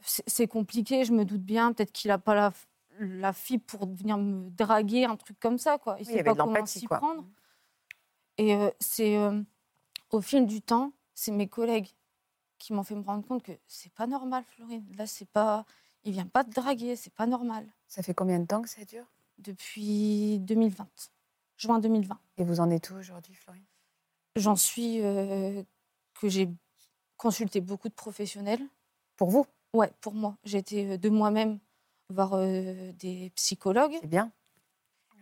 c'est compliqué, je me doute bien, peut-être qu'il n'a pas la, la fille pour venir me draguer, un truc comme ça, quoi. Il Oui, il y sait pas de comment s'y prendre. Et euh, c'est euh, au fil du temps, c'est mes collègues qui m'ont fait me rendre compte que c'est pas normal, Florine. Là, c'est pas, il vient pas te draguer, c'est pas normal. Ça fait combien de temps que ça dure? Depuis 2020, juin 2020, Et vous en êtes où aujourd'hui, Florine j'en suis euh, que j'ai consulté beaucoup de professionnels. Pour vous, Ouais, pour moi, j'ai été euh, de moi-même voir euh, des psychologues. c'est bien.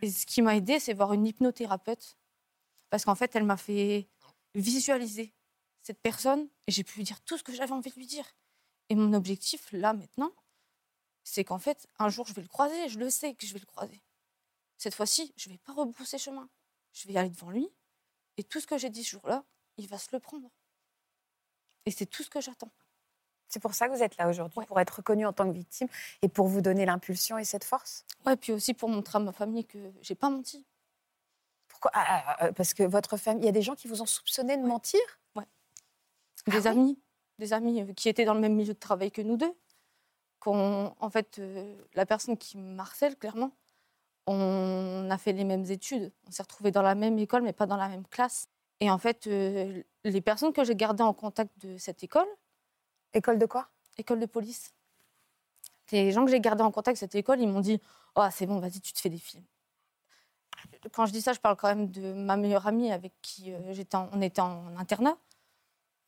Et ce qui m'a aidé, c'est voir une hypnothérapeute. Parce qu'en fait, elle m'a fait visualiser cette personne et j'ai pu lui dire tout ce que j'avais envie de lui dire. Et mon objectif, là, maintenant, c'est qu'en fait, un jour, je vais le croiser. Je le sais que je vais le croiser. Cette fois-ci, je ne vais pas rebrousser chemin. Je vais aller devant lui. Et tout ce que j'ai dit ce jour-là, il va se le prendre. Et c'est tout ce que j'attends. C'est pour ça que vous êtes là aujourd'hui, Ouais. pour être reconnue en tant que victime et pour vous donner l'impulsion et cette force? Ouais, puis aussi pour montrer à ma famille que j'ai pas menti. Pourquoi? Ah, ah, ah, Parce que votre famille, il y a des gens qui vous ont soupçonné de Ouais. mentir? Des Ah oui amis, des amis qui étaient dans le même milieu de travail que nous deux. En fait, euh, la personne qui me harcèle, clairement, on a fait les mêmes études. On s'est retrouvés dans la même école, mais pas dans la même classe. Et en fait, euh, les personnes que j'ai gardées en contact de cette école, École de quoi? École de police, les gens que j'ai gardés en contact de cette école, ils m'ont dit Oh, c'est bon, vas-y, tu te fais des films. Quand je dis ça, je parle quand même de ma meilleure amie avec qui euh, j'étais en- on était en internat.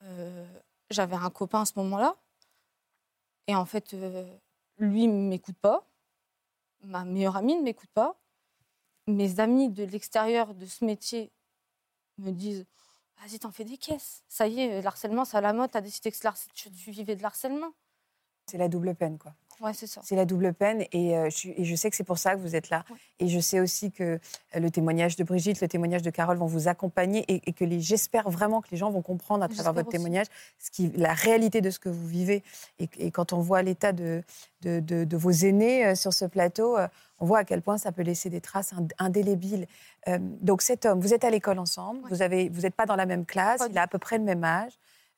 Euh, J'avais un copain à ce moment-là. Et en fait, lui ne m'écoute pas. Ma meilleure amie ne m'écoute pas. Mes amis de l'extérieur de ce métier me disent Vas-y, t'en fais des caisses. Ça y est, l'harcèlement, c'est à la mode. T'as décidé que tu vivais de l'harcèlement. C'est la double peine, quoi. Ouais, c'est ça. C'est la double peine et, euh, je, et je sais que c'est pour ça que vous êtes là. Ouais. Et je sais aussi que euh, le témoignage de Brigitte, le témoignage de Carole vont vous accompagner et, et que les- j'espère vraiment que les gens vont comprendre à travers votre aussi. témoignage ce qui, la réalité de ce que vous vivez. Et, et quand on voit l'état de, de, de- de vos aînés euh, sur ce plateau, on voit à quel point ça peut laisser des traces ind- indélébiles. Euh, donc cet homme, vous êtes à l'école ensemble, Ouais. vous n'êtes pas dans la même classe, il a à peu près le même âge.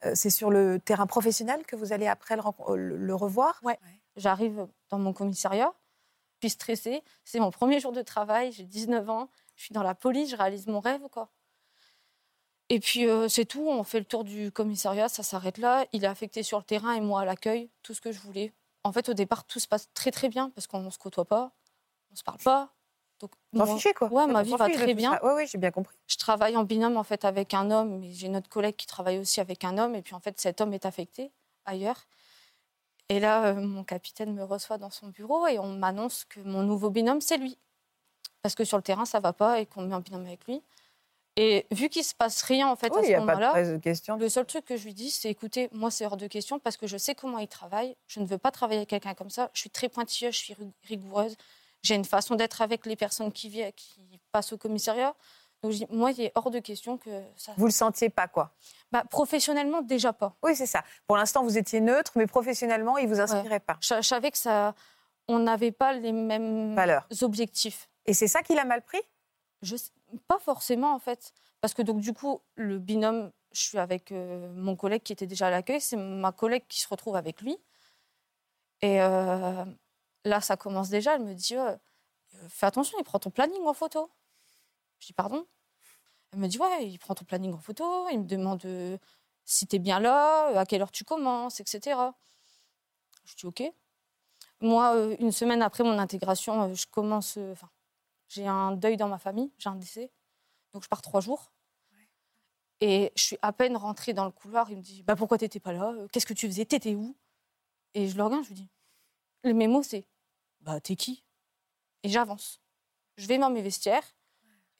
Euh, c'est sur le terrain professionnel que vous allez après le, revoir? Ouais. J'arrive dans mon commissariat, je suis stressée. C'est mon premier jour de travail, j'ai 19 ans, je suis dans la police, je réalise mon rêve. Quoi. Et puis euh, c'est tout, on fait le tour du commissariat, ça s'arrête là. Il est affecté sur le terrain et moi à l'accueil, tout ce que je voulais. En fait, au départ, tout se passe très très bien parce qu'on ne se côtoie pas, on ne se parle pas. Donc, Vous en moi, fichez, quoi. ouais, ma vie va très bien. Ouais, ouais, j'ai bien compris. je travaille en binôme en fait avec un homme, mais j'ai notre collègue qui travaille aussi avec un homme. Et puis en fait, cet homme est affecté ailleurs. Et là, euh, mon capitaine me reçoit dans son bureau et on m'annonce que mon nouveau binôme, c'est lui. Parce que sur le terrain, ça va pas et qu'on me met en binôme avec lui. Et vu qu'il se passe rien en fait Oui, à ce moment-là, le seul truc que je lui dis, c'est écoutez, moi, c'est hors de question parce que je sais comment il travaille. Je ne veux pas travailler avec quelqu'un comme ça. Je suis très pointilleuse, je suis rig- rigoureuse. J'ai une façon d'être avec les personnes qui, viennent, qui passent au commissariat. Donc, moi, il est hors de question que ça. Vous le sentiez pas, quoi. Bah, professionnellement, déjà pas. Oui, c'est ça. Pour l'instant, vous étiez neutre, mais professionnellement, il vous inspirait pas. Je, je savais que ça. On n'avait pas les mêmes Valeur. objectifs. Et c'est ça qu'il a mal pris? Je, pas forcément, en fait. Parce que, donc, du coup, le binôme, je suis avec euh, mon collègue qui était déjà à l'accueil. C'est ma collègue qui se retrouve avec lui. Et euh, là, ça commence déjà. Elle me dit euh, Fais attention, il prend ton planning en photo. Je dis Pardon? Elle me dit Ouais, il prend ton planning en photo. Il me demande euh, si tu es bien là, euh, à quelle heure tu commences, etc. Je dis OK. Moi, euh, une semaine après mon intégration, euh, je commence. Enfin, j'ai un deuil dans ma famille, j'ai un décès. Donc je pars trois jours. Et je suis à peine rentrée dans le couloir. Il me dit bah, Pourquoi t'étais pas là Qu'est-ce que tu faisais T'étais où? Et je le regarde, je lui dis Le mes mots, c'est Bah, t'es qui? Et j'avance. Je vais dans mes vestiaires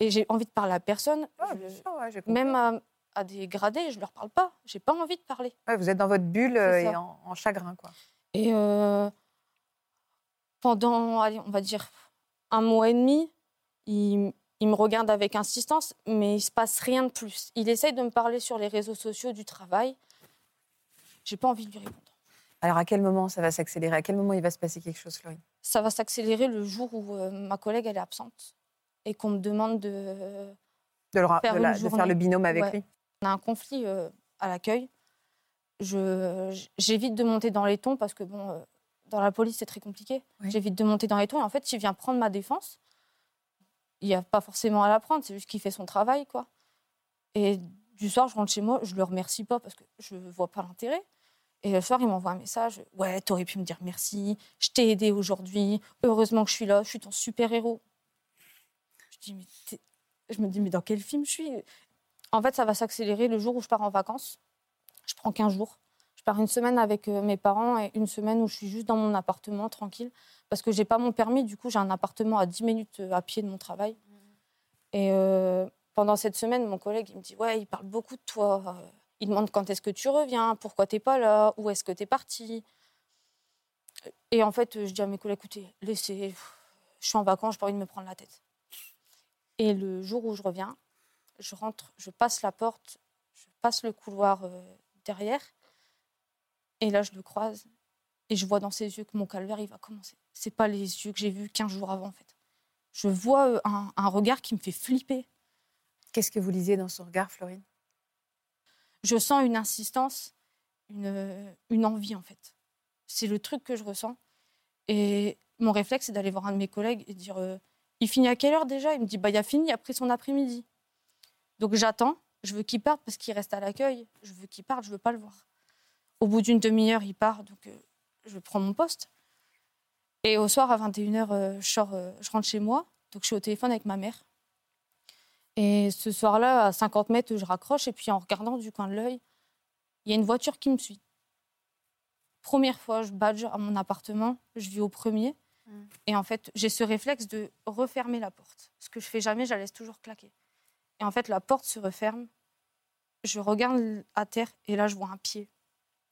et j'ai envie de parler à personne. Ah, Je- bien sûr, ouais, j'ai compris. même à, à des gradés, je leur parle pas. J'ai pas envie de parler. Ouais, vous êtes dans votre bulle euh, et en, en chagrin, quoi. Et euh, pendant, allez, on va dire, un mois et demi, il, il me regarde avec insistance, mais il se passe rien de plus. Il essaye de me parler sur les réseaux sociaux du travail. J'ai pas envie de lui répondre. Alors, à quel moment ça va s'accélérer? À quel moment il va se passer quelque chose, Florine? Ça va s'accélérer le jour où euh, ma collègue elle est absente et qu'on me demande de. de, le Faire de la- de faire le binôme avec Ouais. lui On a un conflit euh, à l'accueil. J'évite de monter dans les tons parce que bon, euh, dans la police c'est très compliqué. Oui. J'évite de monter dans les tons et en fait, il vient prendre ma défense. Il n'y a pas forcément à la prendre, c'est juste qu'il fait son travail, quoi. Et du soir, je rentre chez moi, je le remercie pas parce que je vois pas l'intérêt. Et le soir, il m'envoie un message. Ouais, t'aurais pu me dire merci. Je t'ai aidé aujourd'hui. Heureusement que je suis là. Je suis ton super héros. Je dis mais t'es- je me dis mais dans quel film je suis? En fait, ça va s'accélérer le jour où je pars en vacances. Je prends 15 jours. Je pars une semaine avec euh, mes parents et une semaine où je suis juste dans mon appartement tranquille parce que j'ai pas mon permis. Du coup, j'ai un appartement à 10 minutes euh, à pied de mon travail. Et euh, pendant cette semaine, mon collègue il me dit ouais, il parle beaucoup de toi. Il demande quand est-ce que tu reviens, pourquoi t'es pas là, où est-ce que t'es parti. Et en fait, je dis à mes collègues écoutez, laissez, je suis en vacances, j'ai pas envie de me prendre la tête. Et le jour où je reviens, je rentre, je passe la porte, je passe le couloir euh, derrière, et là je le croise, et je vois dans ses yeux que mon calvaire il va commencer. C'est pas les yeux que j'ai vus 15 jours avant en fait. Je vois euh, un, un regard qui me fait flipper. Qu'est-ce que vous lisez dans son regard, Florine? Je sens une insistance, une, euh, une envie en fait. C'est le truc que je ressens. Et mon réflexe, c'est d'aller voir un de mes collègues et dire euh, Il finit à quelle heure déjà? Il me dit bah, Il a fini après son après-midi. Donc j'attends, je veux qu'il parte parce qu'il reste à l'accueil. Je veux qu'il parte, je veux pas le voir. Au bout d'une demi-heure, il part, donc euh, je prends mon poste. Et au soir, à 21h, euh, euh, je rentre chez moi. Donc je suis au téléphone avec ma mère. Et ce soir-là, à 50 mètres, je raccroche. Et puis en regardant du coin de l'œil, il y a une voiture qui me suit. Première fois, je badge à mon appartement, je vis au premier. Mm. Et en fait, j'ai ce réflexe de refermer la porte. Ce que je fais jamais, je la laisse toujours claquer. Et en fait, la porte se referme. Je regarde à terre et là, je vois un pied.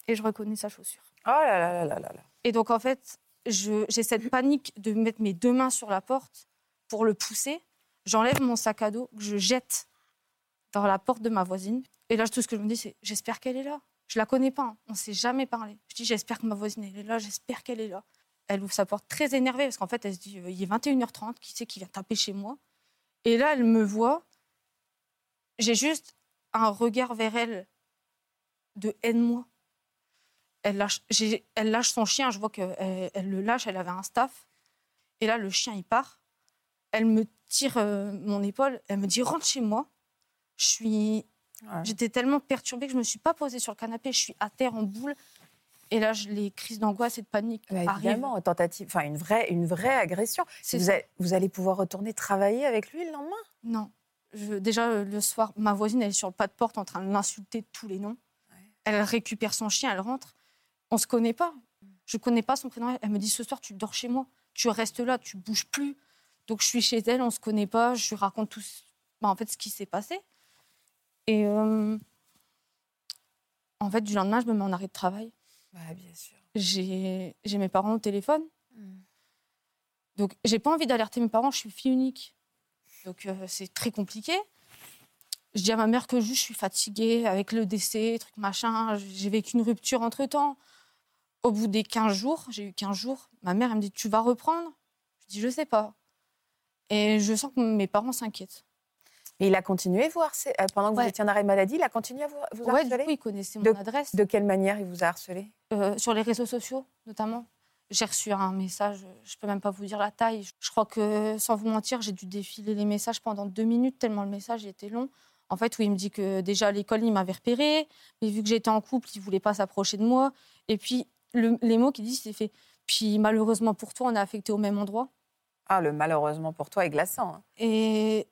Et je reconnais sa chaussure. Oh là là là là là là. Et donc, en fait, j'ai cette panique de mettre mes deux mains sur la porte pour le pousser. J'enlève mon sac à dos, que je jette dans la porte de ma voisine. Et là, tout ce que je me dis, c'est j'espère qu'elle est là. Je la connais pas, hein. on s'est jamais parlé. Je dis j'espère que ma voisine elle est là, j'espère qu'elle est là. Elle ouvre sa porte très énervée parce qu'en fait, elle se dit euh, il est 21h30, qui c'est qui vient taper chez moi? Et là, elle me voit. J'ai juste un regard vers elle de aide-moi. Elle lâche, elle lâche son chien, je vois qu'elle elle le lâche, elle avait un staff. Et là, le chien, il part. Elle me tire euh, mon épaule, elle me dit rentre chez moi. Je suis, Ouais. j'étais tellement perturbée que je me suis pas posée sur le canapé, je suis à terre en boule. Et là, je- les crises d'angoisse et de panique Bah, arrivent. tentative, enfin une vraie, une vraie agression. Vous, allez- vous allez pouvoir retourner travailler avec lui le lendemain? Non. Je- déjà, euh, le soir, ma voisine, elle est sur le pas de porte en train de l'insulter de tous les noms. Elle récupère son chien, elle rentre. On se connaît pas. Je connais pas son prénom. Elle me dit ce soir, tu dors chez moi. Tu restes là, tu bouges plus. Donc, je suis chez elle, on se connaît pas. Je lui raconte tout ce- bah, en fait, ce qui s'est passé. Et euh, en fait, du lendemain, je me mets en arrêt de travail. Bah, Bien sûr. J'ai j'ai mes parents au téléphone. Mm. Donc, j'ai pas envie d'alerter mes parents, je suis fille unique. Donc, euh, c'est très compliqué. Je dis à ma mère que juste je suis fatiguée avec le décès, truc machin. J'ai vécu une rupture entre temps. Au bout des 15 jours, j'ai eu 15 jours, ma mère elle me dit Tu vas reprendre? Je dis Je sais pas. Et je sens que mes parents s'inquiètent. Et il a continué vous harceler euh, pendant que vous étiez en arrêt maladie. Il a continué à vous, vous Ouais, harceler du coup, ils connaissaient De- mon adresse. De quelle manière il vous a harcelé? Euh, sur les réseaux sociaux, notamment. J'ai reçu un message, je peux même pas vous dire la taille. Je crois que, sans vous mentir, j'ai dû défiler les messages pendant deux minutes, tellement le message était long. En fait, où il me dit que déjà à l'école, il m'avait repéré, mais vu que j'étais en couple, il voulait pas s'approcher de moi. Et puis, le- les mots qu'il dit, c'est fait Puis malheureusement pour toi, on est affecté au même endroit. Ah, le malheureusement pour toi est glaçant. hein. Et,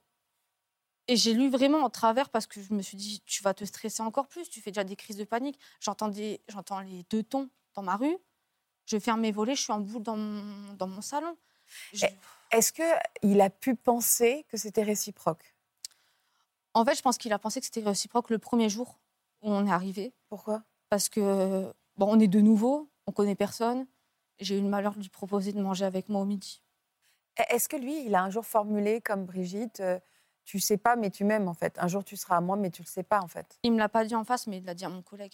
et j'ai lu vraiment en travers parce que je me suis dit, tu vas te stresser encore plus, tu fais déjà des crises de panique. J'entends les deux tons dans ma rue. Je ferme mes volets, je suis en boule dans mon, dans mon salon. Je- Est-ce qu'il a pu penser que c'était réciproque? En fait, je pense qu'il a pensé que c'était réciproque le premier jour où on est arrivé. Pourquoi? Parce que, bon, on est de nouveau, on connaît personne. J'ai eu le malheur de lui proposer de manger avec moi au midi. Est-ce que lui, il a un jour formulé comme Brigitte euh, Tu sais pas, mais tu m'aimes en fait. Un jour, tu seras à moi, mais tu le sais pas en fait. Il me l'a pas dit en face, mais il l'a dit à mon collègue.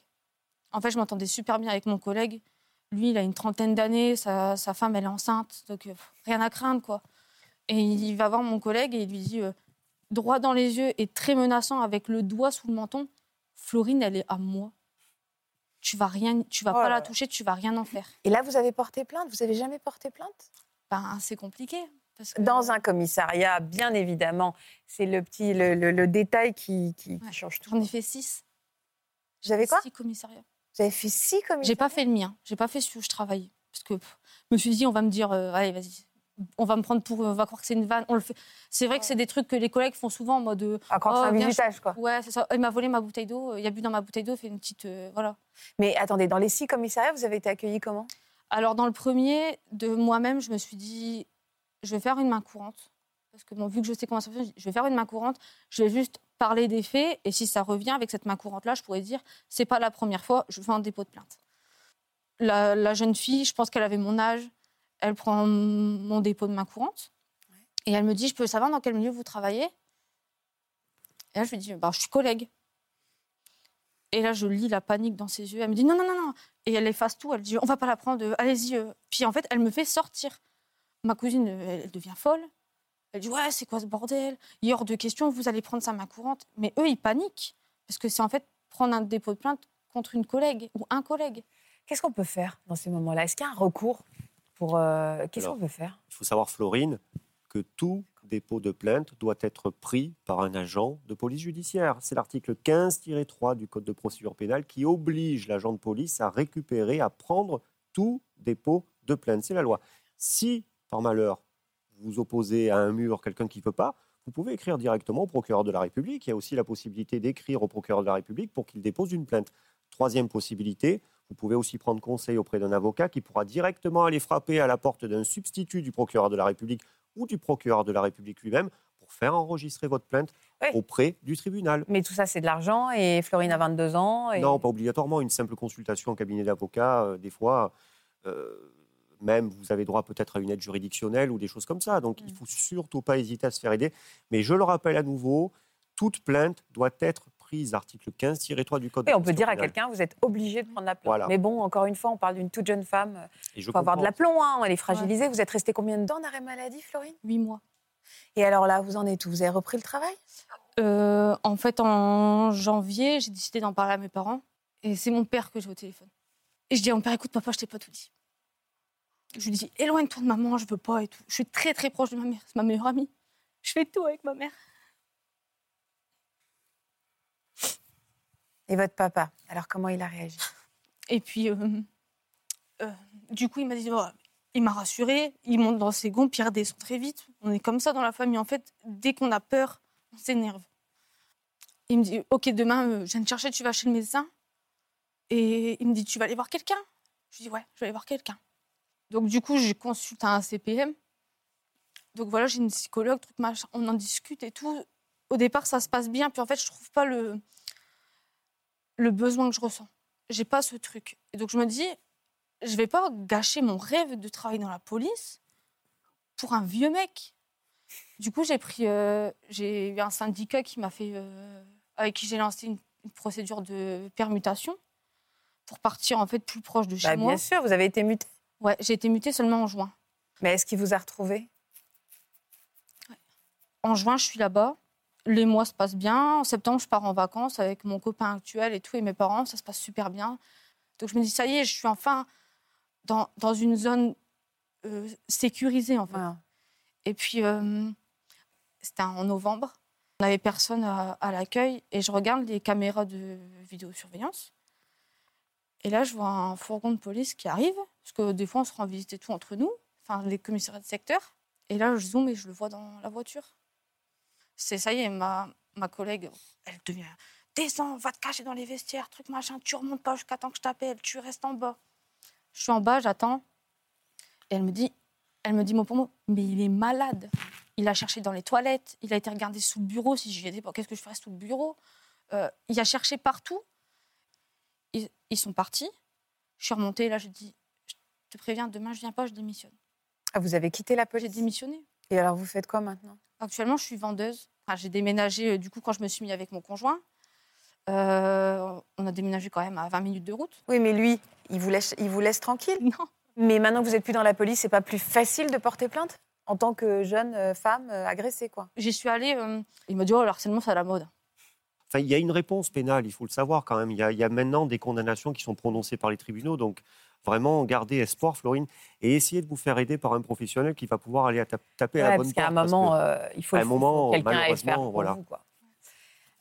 En fait, je m'entendais super bien avec mon collègue. Lui, il a une trentaine d'années, sa, sa femme, elle est enceinte, donc euh, rien à craindre, quoi. Et il va voir mon collègue et il lui dit, euh, droit dans les yeux et très menaçant, avec le doigt sous le menton, Florine, elle est à moi. Tu vas rien, tu vas Oh pas la toucher, tu vas rien en faire. Et là, vous avez porté plainte? Vous avez jamais porté plainte? Ben, c'est compliqué. Parce que, Dans un commissariat, bien évidemment, c'est le petit, le, le- le détail qui, qui- change tout. J'en ai fait six. Avez quoi? Six commissariats. Avez fait six commissariats? J'ai pas fait le mien. J'ai pas fait celui où je travaillais. Parce que pff, je me suis dit, on va me dire, euh, allez, vas-y. On va me prendre pour. On va croire que c'est une vanne. On le fait. C'est vrai que c'est des trucs que les collègues font souvent en mode. euh, Ah, quand Oh, c'est un visitage, quoi. Ouais, c'est ça. Il m'a volé ma bouteille d'eau. Il a bu dans ma bouteille d'eau. Fait une petite. euh, voilà. Mais attendez, dans les six commissariats, vous avez été accueillis comment? Alors, dans le premier, de moi-même, je me suis dit, je vais faire une main courante. Parce que bon, vu que je sais comment ça fonctionne, je vais faire une main courante. Je vais juste parler des faits. Et si ça revient avec cette main courante-là, je pourrais dire, c'est pas la première fois, je fais un dépôt de plainte. La, la jeune fille, je pense qu'elle avait mon âge, elle prend mon dépôt de main courante. Et elle me dit, je peux savoir dans quel milieu vous travaillez? Et là, je lui dis, bah, je suis collègue. Et là, je lis la panique dans ses yeux. Elle me dit, non, non, non, non. Et elle efface tout. Elle dit, on va pas la prendre, euh, allez-y. euh. Puis en fait, elle me fait sortir. Ma cousine, euh, elle devient folle. Elle dit, ouais, c'est quoi ce bordel? Il est hors de question, vous allez prendre sa main courante. Mais eux, ils paniquent. Parce que c'est en fait prendre un dépôt de plainte contre une collègue ou un collègue. Qu'est-ce qu'on peut faire dans ces moments-là? Est-ce qu'il y a un recours pour euh, Qu'est-ce qu'on peut faire? Il faut savoir, Florine, que tout dépôt de plainte doit être pris par un agent de police judiciaire. C'est l'article 15-3 du Code de procédure pénale qui oblige l'agent de police à récupérer, à prendre tout dépôt de plainte. C'est la loi. Si, par malheur, vous vous opposez à un mur, quelqu'un qui ne peut pas, vous pouvez écrire directement au procureur de la République. Il y a aussi la possibilité d'écrire au procureur de la République pour qu'il dépose une plainte. Troisième possibilité, vous pouvez aussi prendre conseil auprès d'un avocat qui pourra directement aller frapper à la porte d'un substitut du procureur de la République ou du procureur de la République lui-même pour faire enregistrer votre plainte Oui. auprès du tribunal. Mais tout ça, c'est de l'argent et Florine a 22 ans. Et... Non, pas obligatoirement. Une simple consultation en cabinet d'avocat, euh, des fois, euh, même vous avez droit peut-être à une aide juridictionnelle ou des choses comme ça. Donc, Mm. il faut surtout pas hésiter à se faire aider. Mais je le rappelle à nouveau, toute plainte doit être prise, article 15-3 du Code Oui, de on peut dire à quelqu'un, vous êtes obligé de prendre la plainte. Voilà. Mais bon, encore une fois, on parle d'une toute jeune femme. Et je Il faut avoir de l'aplomb, hein, elle est fragilisée. Vous êtes resté combien de temps en arrêt maladie, Florine? Huit mois. Et alors là, vous en êtes où? Vous avez repris le travail? Euh, en fait, en janvier, j'ai décidé d'en parler à mes parents. Et c'est mon père que j'ai au téléphone. Et je dis à mon père, écoute, papa, je t'ai pas tout dit. Je lui dis, éloigne-toi de maman, je veux pas et tout. Je suis très, très proche de ma mère. C'est ma meilleure amie. Je fais tout avec ma mère. Et votre papa Alors comment il a réagi? Et puis, euh, euh, du coup, il m'a dit, oh, il m'a rassuré. Il monte dans ses gonds, Pierre descend très vite. On est comme ça dans la famille. En fait, dès qu'on a peur, on s'énerve. Il me dit, ok, demain, euh, je viens te chercher, tu vas chez le médecin. Et il me dit, tu vas aller voir quelqu'un? Je lui dis, ouais, je vais aller voir quelqu'un. Donc, du coup, je consulte un CPM. Donc, voilà, j'ai une psychologue, truc machin. On en discute et tout. Au départ, ça se passe bien. Puis, en fait, je trouve pas le, le besoin que je ressens. J'ai pas ce truc. Et donc, je me dis, je vais pas gâcher mon rêve de travailler dans la police pour un vieux mec. Du coup, j'ai pris, euh, j'ai eu un syndicat qui m'a fait, euh, avec qui j'ai lancé une, une procédure de permutation pour partir en fait plus proche de chez Bah, moi. Bien sûr, vous avez été muté. Ouais, j'ai été mutée seulement en juin. Mais est-ce qu'il vous a retrouvé En juin, je suis là-bas. Les mois se passent bien. En septembre, je pars en vacances avec mon copain actuel et tout, et mes parents. Ça se passe super bien. Donc je me dis, ça y est, je suis enfin dans, dans une zone euh, sécurisée, en fait. Voilà. Et puis, euh, c'était en novembre. On n'avait personne à, à l'accueil. Et je regarde les caméras de vidéosurveillance. Et là, je vois un fourgon de police qui arrive. Parce que des fois, on se rend visiter tout entre nous, enfin, les commissariats de secteur. Et là, je zoome et je le vois dans la voiture. C'est ça y est, ma, ma collègue, elle devient Descends, va te cacher dans les vestiaires, truc machin, tu remontes pas jusqu'à temps que je t'appelle, tu restes en bas. Je suis en bas, j'attends. Et elle me dit, elle me dit mot pour mot, mais il est malade. Il a cherché dans les toilettes, il a été regardé sous le bureau. Si j'y étais pas, qu'est-ce que je ferais sous le bureau? Euh, Il a cherché partout. Ils, ils sont partis. Je suis remontée, là, je dis, je te préviens, demain, je viens pas, je démissionne. Ah, vous avez quitté la J'ai police démissionné. Et alors, vous faites quoi maintenant? Actuellement, je suis vendeuse. Enfin, j'ai déménagé, euh, du coup, quand je me suis mis avec mon conjoint. Euh, on a déménagé quand même à 20 minutes de route. Oui, mais lui, il vous laisse, il vous laisse tranquille. Non. Mais maintenant que vous n'êtes plus dans la police, c'est pas plus facile de porter plainte? En tant que jeune euh, femme agressée, quoi. J'y suis allée, euh, il m'a dit, oh, le harcèlement, c'est à la mode. Enfin, il y a une réponse pénale, il faut le savoir quand même. Il y a, il y a maintenant des condamnations qui sont prononcées par les tribunaux. Donc, vraiment, gardez espoir, Florine, et essayez de vous faire aider par un professionnel qui va pouvoir aller à taper à la bonne parce qu'à un parce moment, que- euh, il faut, un faut- moment, faut quelqu'un aille malheureusement, faire pour voilà. vous, quoi.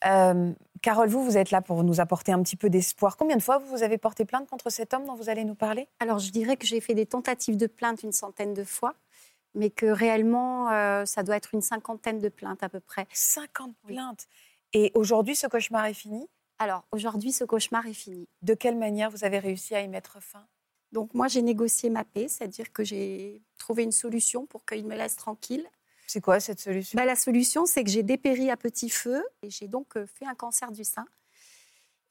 Euh, Carole, vous, vous êtes là pour nous apporter un petit peu d'espoir. Combien de fois vous avez porté plainte contre cet homme dont vous allez nous parler? Alors, je dirais que j'ai fait des tentatives de plainte une centaine de fois, mais que réellement, euh, ça doit être une cinquantaine de plaintes à peu près. 50 Oui. plaintes. Et aujourd'hui, ce cauchemar est fini? Alors, aujourd'hui, ce cauchemar est fini. De quelle manière vous avez réussi à y mettre fin? Donc, moi, j'ai négocié ma paix, c'est-à-dire que j'ai trouvé une solution pour qu'il me laisse tranquille. C'est quoi cette solution? Bah, la solution, c'est que j'ai dépéri à petit feu et j'ai donc euh, fait un cancer du sein.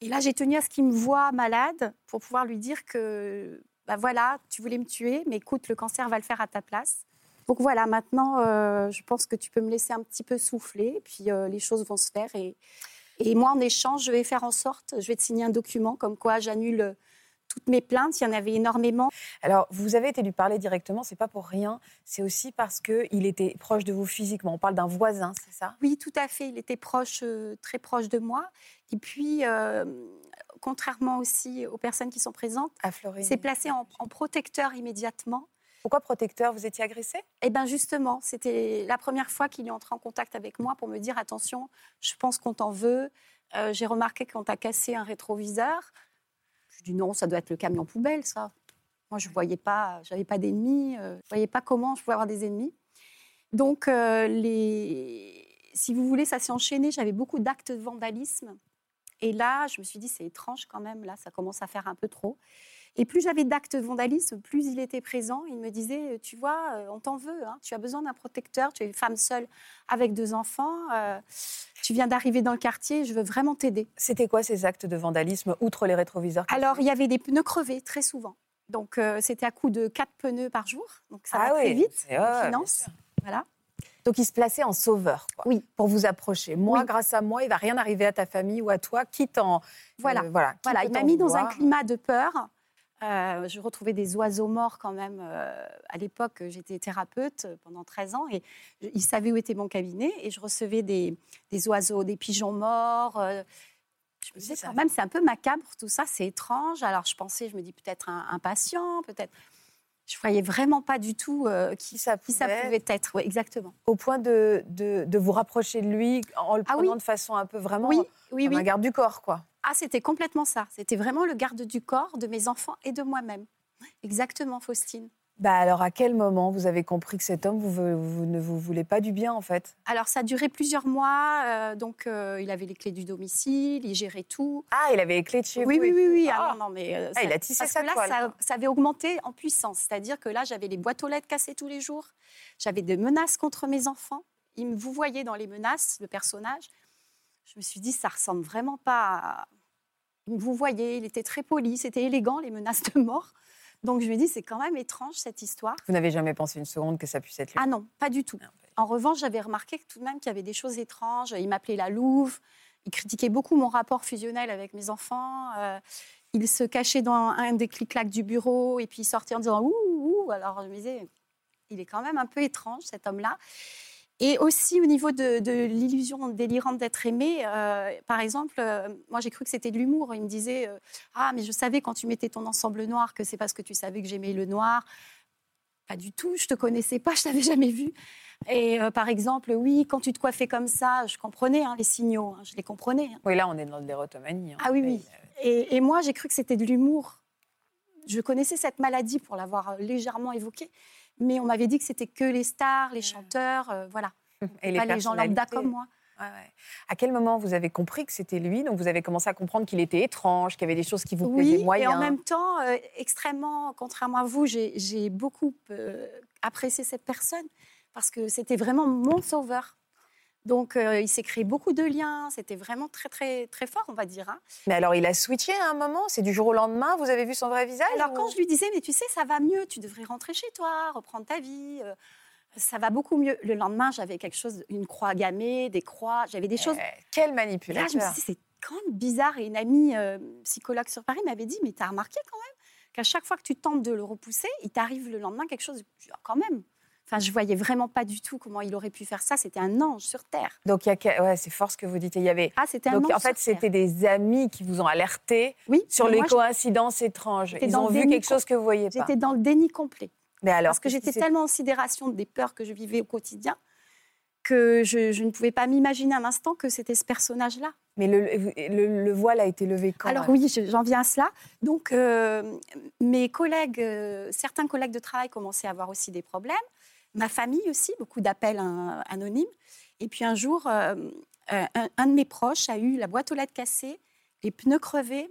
Et là, j'ai tenu à ce qu'il me voie malade pour pouvoir lui dire que, bah voilà, tu voulais me tuer, mais écoute, le cancer va le faire à ta place. Donc voilà, maintenant, euh, je pense que tu peux me laisser un petit peu souffler, puis euh, les choses vont se faire. Et, et moi, en échange, je vais faire en sorte, je vais te signer un document comme quoi j'annule toutes mes plaintes. Il y en avait énormément. Alors, vous avez été lui parler directement, c'est pas pour rien. C'est aussi parce qu'il était proche de vous physiquement. On parle d'un voisin, c'est ça? Oui, tout à fait. Il était proche, euh, très proche de moi. Et puis, euh, contrairement aussi aux personnes qui sont présentes, s'est placé en, en protecteur immédiatement. Pourquoi protecteur? Vous étiez agressé? Et bien justement, c'était la première fois qu'il est entré en contact avec moi pour me dire attention, je pense qu'on t'en veut. Euh, J'ai remarqué qu'on t'a cassé un rétroviseur. Je dis non, ça doit être le camion poubelle, ça. Moi, je voyais pas, j'avais pas d'ennemis, euh, je voyais pas comment je pouvais avoir des ennemis. Donc, euh, les... si vous voulez, ça s'est enchaîné. J'avais beaucoup d'actes de vandalisme. Et là, je me suis dit, c'est étrange quand même, là, ça commence à faire un peu trop. Et plus j'avais d'actes de vandalisme, plus il était présent. Il me disait, tu vois, euh, on t'en veut, hein. tu as besoin d'un protecteur, tu es une femme seule avec deux enfants, euh, tu viens d'arriver dans le quartier, je veux vraiment t'aider. C'était quoi ces actes de vandalisme, outre les rétroviseurs Alors, il y avait des pneus crevés, très souvent. Donc, euh, c'était à coup de quatre pneus par jour. Donc, ça Ah va très oui, vite, en finance. bien sûr. Voilà. Donc il se plaçait en sauveur, quoi, Oui. pour vous approcher. Moi, Oui. grâce à moi, il va rien arriver à ta famille ou à toi, quitte en Voilà. euh, voilà, il m'a mis dans un climat de peur. Euh, je retrouvais des oiseaux morts quand même. euh, à l'époque, j'étais thérapeute pendant 13 ans et je- il savait où était mon cabinet et je recevais des, des oiseaux, des pigeons morts. euh, je me disais quand même, c'est un peu macabre tout ça, c'est étrange. Alors je pensais, je me dis peut-être un, un patient, peut-être. Je voyais vraiment pas du tout euh, qui, ça qui ça pouvait pouvait être. Exactement. au point de, de, de vous rapprocher de lui en le Ah prenant oui. de façon un peu vraiment Oui, oui, comme oui. un garde du corps, quoi. Ah, c'était complètement ça. C'était vraiment le garde du corps de mes enfants et de moi-même. Exactement, Faustine. Bah alors, à quel moment vous avez compris que cet homme, vous, vous ne vous voulez pas du bien, en fait? Alors, ça a duré plusieurs mois. euh, donc, euh, il avait les clés du domicile, il gérait tout. Ah, il avait les clés de chez oui, vous. oui, oui, oui. Ah. Ah, non, non, mais, euh, Ah, ça- il a tissé parce sa que là, toile, ça, avait augmenté en puissance. C'est-à-dire que là, j'avais les boîtes aux lettres cassées tous les jours. J'avais des menaces contre mes enfants. Il me vous voyez dans les menaces, le personnage. Je me suis dit, ça ressemble vraiment pas à... Vous voyez, il était très poli, c'était élégant, les menaces de mort. Donc, je me dis, c'est quand même étrange, cette histoire. Vous n'avez jamais pensé une seconde que ça puisse être lui? Ah non, pas du tout. Non, pas du En revanche, j'avais remarqué que tout de même qu'il y avait des choses étranges. Il m'appelait la louve. Il critiquait beaucoup mon rapport fusionnel avec mes enfants. Euh, il se cachait dans un des clics-clacs du bureau et puis il sortait en disant ouh, ouh. Alors je me disais, il est quand même un peu étrange cet homme-là. Et aussi au niveau de, de l'illusion délirante d'être aimé, euh, par exemple, euh, moi j'ai cru que c'était de l'humour. Il me disait euh, ah mais je savais quand tu mettais ton ensemble noir que c'est parce que tu savais que j'aimais le noir. Pas du tout, je te connaissais pas, je t'avais jamais vu. Et par exemple, oui, quand tu te coiffais comme ça, je comprenais hein, les signaux, hein, je les comprenais. hein. Oui, là, on est dans l'érotomanie. Ah oui, oui. Et, et moi, j'ai cru que c'était de l'humour. je connaissais cette maladie pour l'avoir légèrement évoquée, mais on m'avait dit que c'était que les stars, les chanteurs, euh, voilà. Et Pas les gens lambda comme moi. Ouais, ouais. À quel moment vous avez compris que c'était lui? Donc vous avez commencé à comprendre qu'il était étrange, qu'il y avait des choses qui vous plaisaient Oui, moyen. et en même temps, euh, extrêmement, contrairement à vous, j'ai j'ai beaucoup euh, apprécié cette personne parce que c'était vraiment mon sauveur. Donc, euh, il s'est créé beaucoup de liens. C'était vraiment très, très, très fort, on va dire. hein. Mais alors il a switché à un moment C'est du jour au lendemain Vous avez vu son vrai visage Alors, ou- quand je lui disais, mais tu sais, ça va mieux, tu devrais rentrer chez toi, reprendre ta vie, euh, ça va beaucoup mieux. Le lendemain, j'avais quelque chose, une croix gammée, des croix, j'avais des choses. Eh, Quel Et là, je me manipulateur suis dit, c'est quand même bizarre. Et une amie euh, psychologue sur Paris m'avait dit, mais t'as remarqué quand même qu'à chaque fois que tu tentes de le repousser, il t'arrive le lendemain quelque chose. Quand même. Enfin, je voyais vraiment pas du tout comment il aurait pu faire ça. C'était un ange sur terre. Donc il y a ouais, c'est fort ce que vous dites. Il y avait Ah, c'était un donc ange en fait c'était des amis qui vous ont alerté oui, sur les moi, je- coïncidences étranges. Ils ont vu quelque chose que vous voyez pas. J'étais dans le déni complet. Mais alors Parce que j'étais tellement en sidération des peurs que je vivais au quotidien que je, je ne pouvais pas m'imaginer un instant que c'était ce personnage-là. Mais le, le- le voile a été levé quand Alors oui, je- j'en viens à cela. Donc euh, mes collègues, euh, certains collègues de travail commençaient à avoir aussi des problèmes. Ma famille aussi, beaucoup d'appels anonymes. Et puis un jour, euh, euh, un, un de mes proches a eu la boîte aux lettres cassée, les pneus crevés.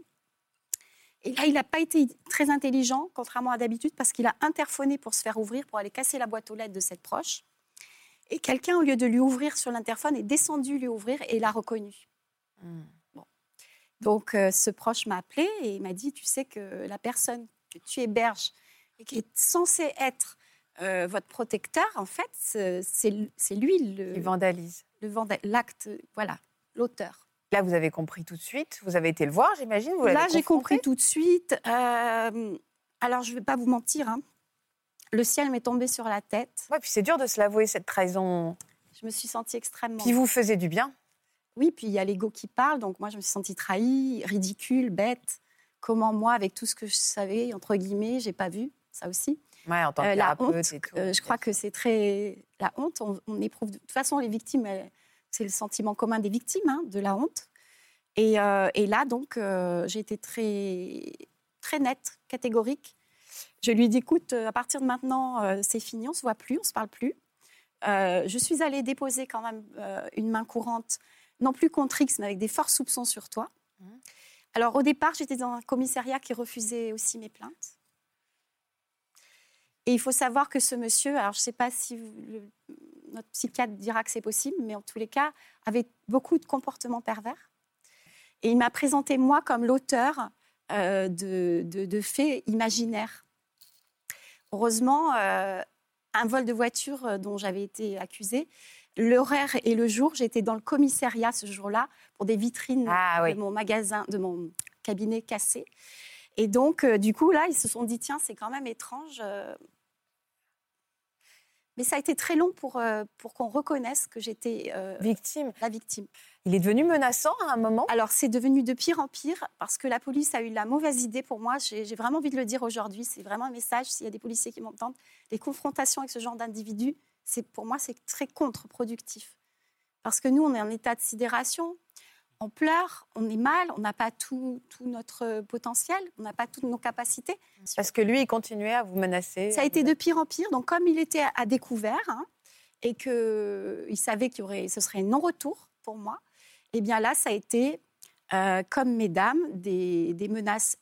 Et là, il n'a pas été très intelligent, contrairement à d'habitude, parce qu'il a interphoné pour se faire ouvrir, pour aller casser la boîte aux lettres de cette proche. Et quelqu'un, au lieu de lui ouvrir sur l'interphone, est descendu lui ouvrir et l'a reconnu. Hmm. Donc, euh, ce proche m'a appelé et il m'a dit, tu sais que la personne que tu héberges et qui est censée être euh, votre protecteur, en fait, c'est lui le, Ils vandalisent. le vanda- l'acte, voilà, l'auteur. Là, vous avez compris tout de suite. Vous avez été le voir, j'imagine. Là, j'ai compris tout de suite. euh, alors, je ne vais pas vous mentir, hein, le ciel m'est tombé sur la tête. Ouais, puis c'est dur de se l'avouer cette trahison Je me suis sentie extrêmement... qui vous faisait du bien. Oui, puis il y a l'ego qui parle, donc moi je me suis sentie trahie, ridicule, bête. Comment moi, avec tout ce que je savais, entre guillemets, j'ai pas vu, ça aussi. Ouais, en tant que Euh, la honte, et tout. euh, je crois que c'est très... La honte, on, on éprouve... De toute façon, les victimes, c'est le sentiment commun des victimes, hein, de la honte. Et, euh, et là, donc, j'ai été très, très nette, catégorique. Je lui ai dit, écoute, à partir de maintenant, c'est fini, on se voit plus, on se parle plus. Je suis allée déposer quand même une main courante, non plus contre X, mais avec des forts soupçons sur toi. Mhm. Alors au départ, j'étais dans un commissariat qui refusait aussi mes plaintes. Et il faut savoir que ce monsieur, alors je ne sais pas si vous- le- notre psychiatre dira que c'est possible, mais en tous les cas, avait beaucoup de comportements pervers. Et il m'a présenté moi comme l'auteur euh, de, de- de faits imaginaires. Heureusement, euh, un vol de voiture euh, dont j'avais été accusée, l'horaire et le jour, j'étais dans le commissariat ce jour-là pour des vitrines Ah oui. de mon magasin, de mon cabinet cassé. Et donc, euh, du coup, là, ils se sont dit, tiens, c'est quand même étrange. euh. Mais ça a été très long pour, euh, pour qu'on reconnaisse que j'étais euh, Victime. la victime. Il est devenu menaçant à un moment. Alors, c'est devenu de pire en pire parce que la police a eu la mauvaise idée pour moi. J'ai vraiment envie de le dire aujourd'hui. C'est vraiment un message. S'il y a des policiers qui m'entendent, les confrontations avec ce genre d'individus, pour moi, c'est très contre-productif. Parce que nous, on est en état de sidération. On pleure, on est mal, on n'a pas tout, tout notre potentiel, on n'a pas toutes nos capacités. Parce que lui, il continuait à vous menacer. Ça a été de pire en pire. Donc, comme il était à découvert hein, et qu'il savait qu'il y aurait, ce serait non-retour pour moi, eh bien là, ça a été, euh, comme mesdames, des, des menaces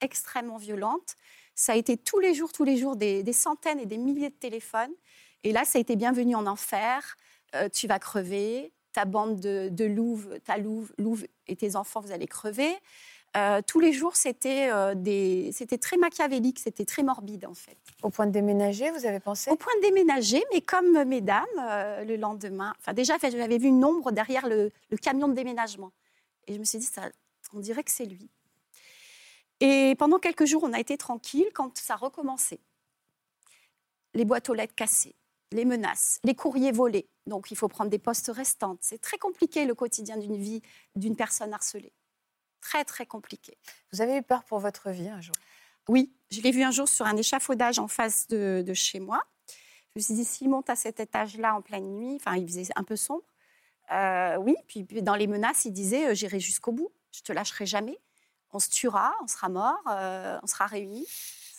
extrêmement violentes. Ça a été tous les jours, tous les jours, des, des centaines et des milliers de téléphones. Et là, ça a été bienvenue en enfer. Euh, tu vas crever. Ta bande de, de louves, ta louve, louve et tes enfants, vous allez crever. Euh, tous les jours, c'était euh, des, c'était très machiavélique, c'était très morbide en fait. Au point de déménager, vous avez pensé? Au point de déménager, mais comme mesdames, euh, le lendemain, enfin déjà, j'avais vu une ombre derrière le, le camion de déménagement. Et je me suis dit, ça, on dirait que c'est lui. Et pendant quelques jours, on a été tranquille quand ça recommençait. Les boîtes aux lettres cassées, les menaces, les courriers volés. Donc il faut prendre des postes restantes. C'est très compliqué le quotidien d'une vie d'une personne harcelée. Très, très compliqué. Vous avez eu peur pour votre vie un jour? Oui, je l'ai vu un jour sur un échafaudage en face de, de chez moi. Je me suis dit, s'il monte à cet étage-là en pleine nuit, enfin, il faisait un peu sombre. Euh, oui, puis, dans les menaces, il disait, euh, j'irai jusqu'au bout, je te lâcherai jamais. on se tuera, on sera mort, euh, on sera réunis.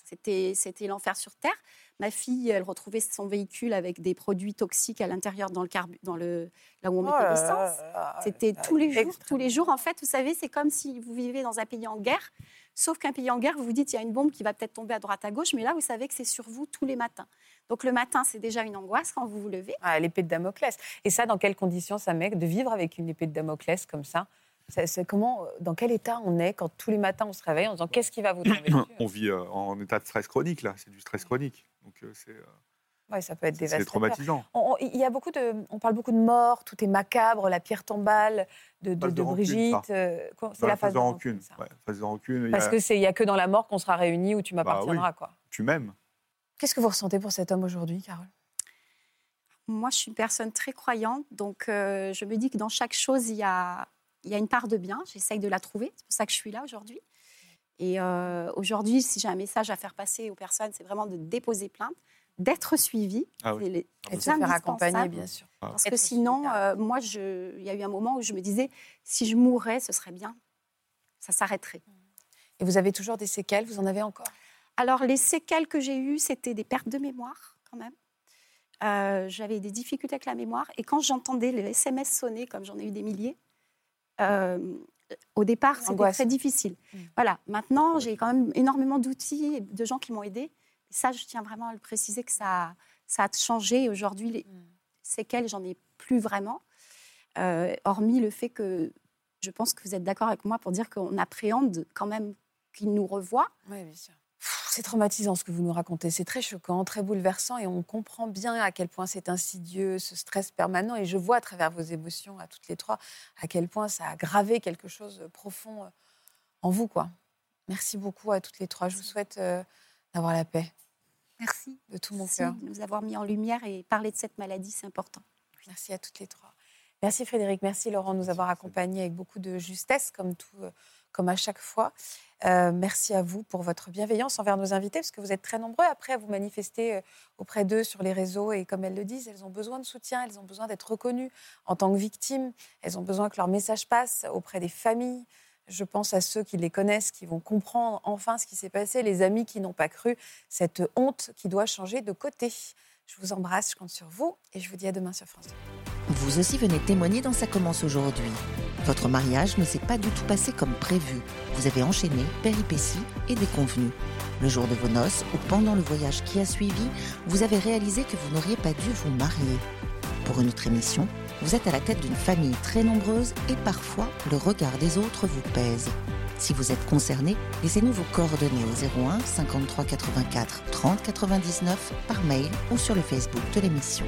C'était, c'était l'enfer sur Terre. Ma fille, elle retrouvait son véhicule avec des produits toxiques à l'intérieur dans le, carbu- dans le là où on mettait Oh l'essence. là là, C'était ah, tous les jours, extrême. tous les jours. En fait, vous savez, c'est comme si vous vivez dans un pays en guerre. Sauf qu'un pays en guerre, vous vous dites, il y a une bombe qui va peut-être tomber à droite, à gauche, mais là, vous savez que c'est sur vous tous les matins. Donc le matin, c'est déjà une angoisse quand vous vous levez. Ah, l'épée de Damoclès. Et ça, dans quelles conditions ça met de vivre avec une épée de Damoclès comme ça? C'est- comment, dans quel état on est quand tous les matins on se réveille en disant qu'est-ce qui va vous tomber On vit euh, en état de stress chronique, là. C'est du stress chronique. Donc, euh, c'est euh, Ouais, ça peut être c'est- c'est dévastateur. traumatisant. On, on- il y a beaucoup de, on parle beaucoup de morts, tout est macabre, la pierre tombale de, de, Brigitte. c'est la phase de rancune. rancune. ça. Ouais, phase de rancune. Parce a- que c'est, il y a que dans la mort qu'on sera réunis où tu Bah m'appartiendras, quoi. Tu m'aimes. Qu'est-ce que vous ressentez pour cet homme aujourd'hui, Carole? Moi, je suis une personne très croyante, donc euh, je me dis que dans chaque chose, il y a, il y a une part de bien. J'essaye de la trouver. C'est pour ça que je suis là aujourd'hui. Et euh, aujourd'hui, si j'ai un message à faire passer aux personnes, c'est vraiment de déposer plainte, d'être suivi. Ah oui. Les- Et de se faire accompagner, bien sûr. Parce Être que sinon, solidaire. euh, moi, il y a eu un moment où je me disais, si je mourais, ce serait bien. Ça s'arrêterait. Et vous avez toujours des séquelles Vous en avez encore? Alors, les séquelles que j'ai eues, c'était des pertes de mémoire, quand même. Euh, J'avais des difficultés avec la mémoire. Et quand j'entendais les SMS sonner, comme j'en ai eu des milliers, euh, au départ, c'était très difficile. Mm. Voilà. Maintenant, j'ai quand même énormément d'outils et de gens qui m'ont aidé. Et ça, je tiens vraiment à le préciser que ça, ça a changé. Aujourd'hui, les Mm. séquelles, j'en ai plus vraiment. Euh, hormis le fait que je pense que vous êtes d'accord avec moi pour dire qu'on appréhende quand même qu'il nous revoit. Oui, bien sûr. C'est traumatisant ce que vous nous racontez. C'est très choquant, très bouleversant et on comprend bien à quel point c'est insidieux, ce stress permanent. Et je vois à travers vos émotions, à toutes les trois, à quel point ça a gravé quelque chose de profond euh, en vous. quoi. Merci beaucoup à toutes les trois. Je vous souhaite euh, d'avoir la paix Merci. de tout mon Merci cœur. de nous avoir mis en lumière et parler de cette maladie, c'est important. Merci à toutes les trois. Merci Frédéric, merci Laurent de nous avoir accompagnés avec beaucoup de justesse, comme, tout, euh, comme à chaque fois. Euh, merci à vous pour votre bienveillance envers nos invités, parce que vous êtes très nombreux après à vous manifester euh, auprès d'eux sur les réseaux. Et comme elles le disent, elles ont besoin de soutien, elles ont besoin d'être reconnues en tant que victimes, elles ont besoin que leur message passe auprès des familles. Je pense à ceux qui les connaissent, qui vont comprendre enfin ce qui s'est passé, les amis qui n'ont pas cru, cette honte qui doit changer de côté. Je vous embrasse, je compte sur vous et je vous dis à demain sur France 2. Vous aussi venez témoigner dans Ça commence aujourd'hui. Votre mariage ne s'est pas du tout passé comme prévu. Vous avez enchaîné péripéties et déconvenues. Le jour de vos noces ou pendant le voyage qui a suivi, vous avez réalisé que vous n'auriez pas dû vous marier. Pour une autre émission, vous êtes à la tête d'une famille très nombreuse et parfois le regard des autres vous pèse. Si vous êtes concerné, laissez-nous vos coordonnées au 01 53 84 30 99 par mail ou sur le Facebook de l'émission.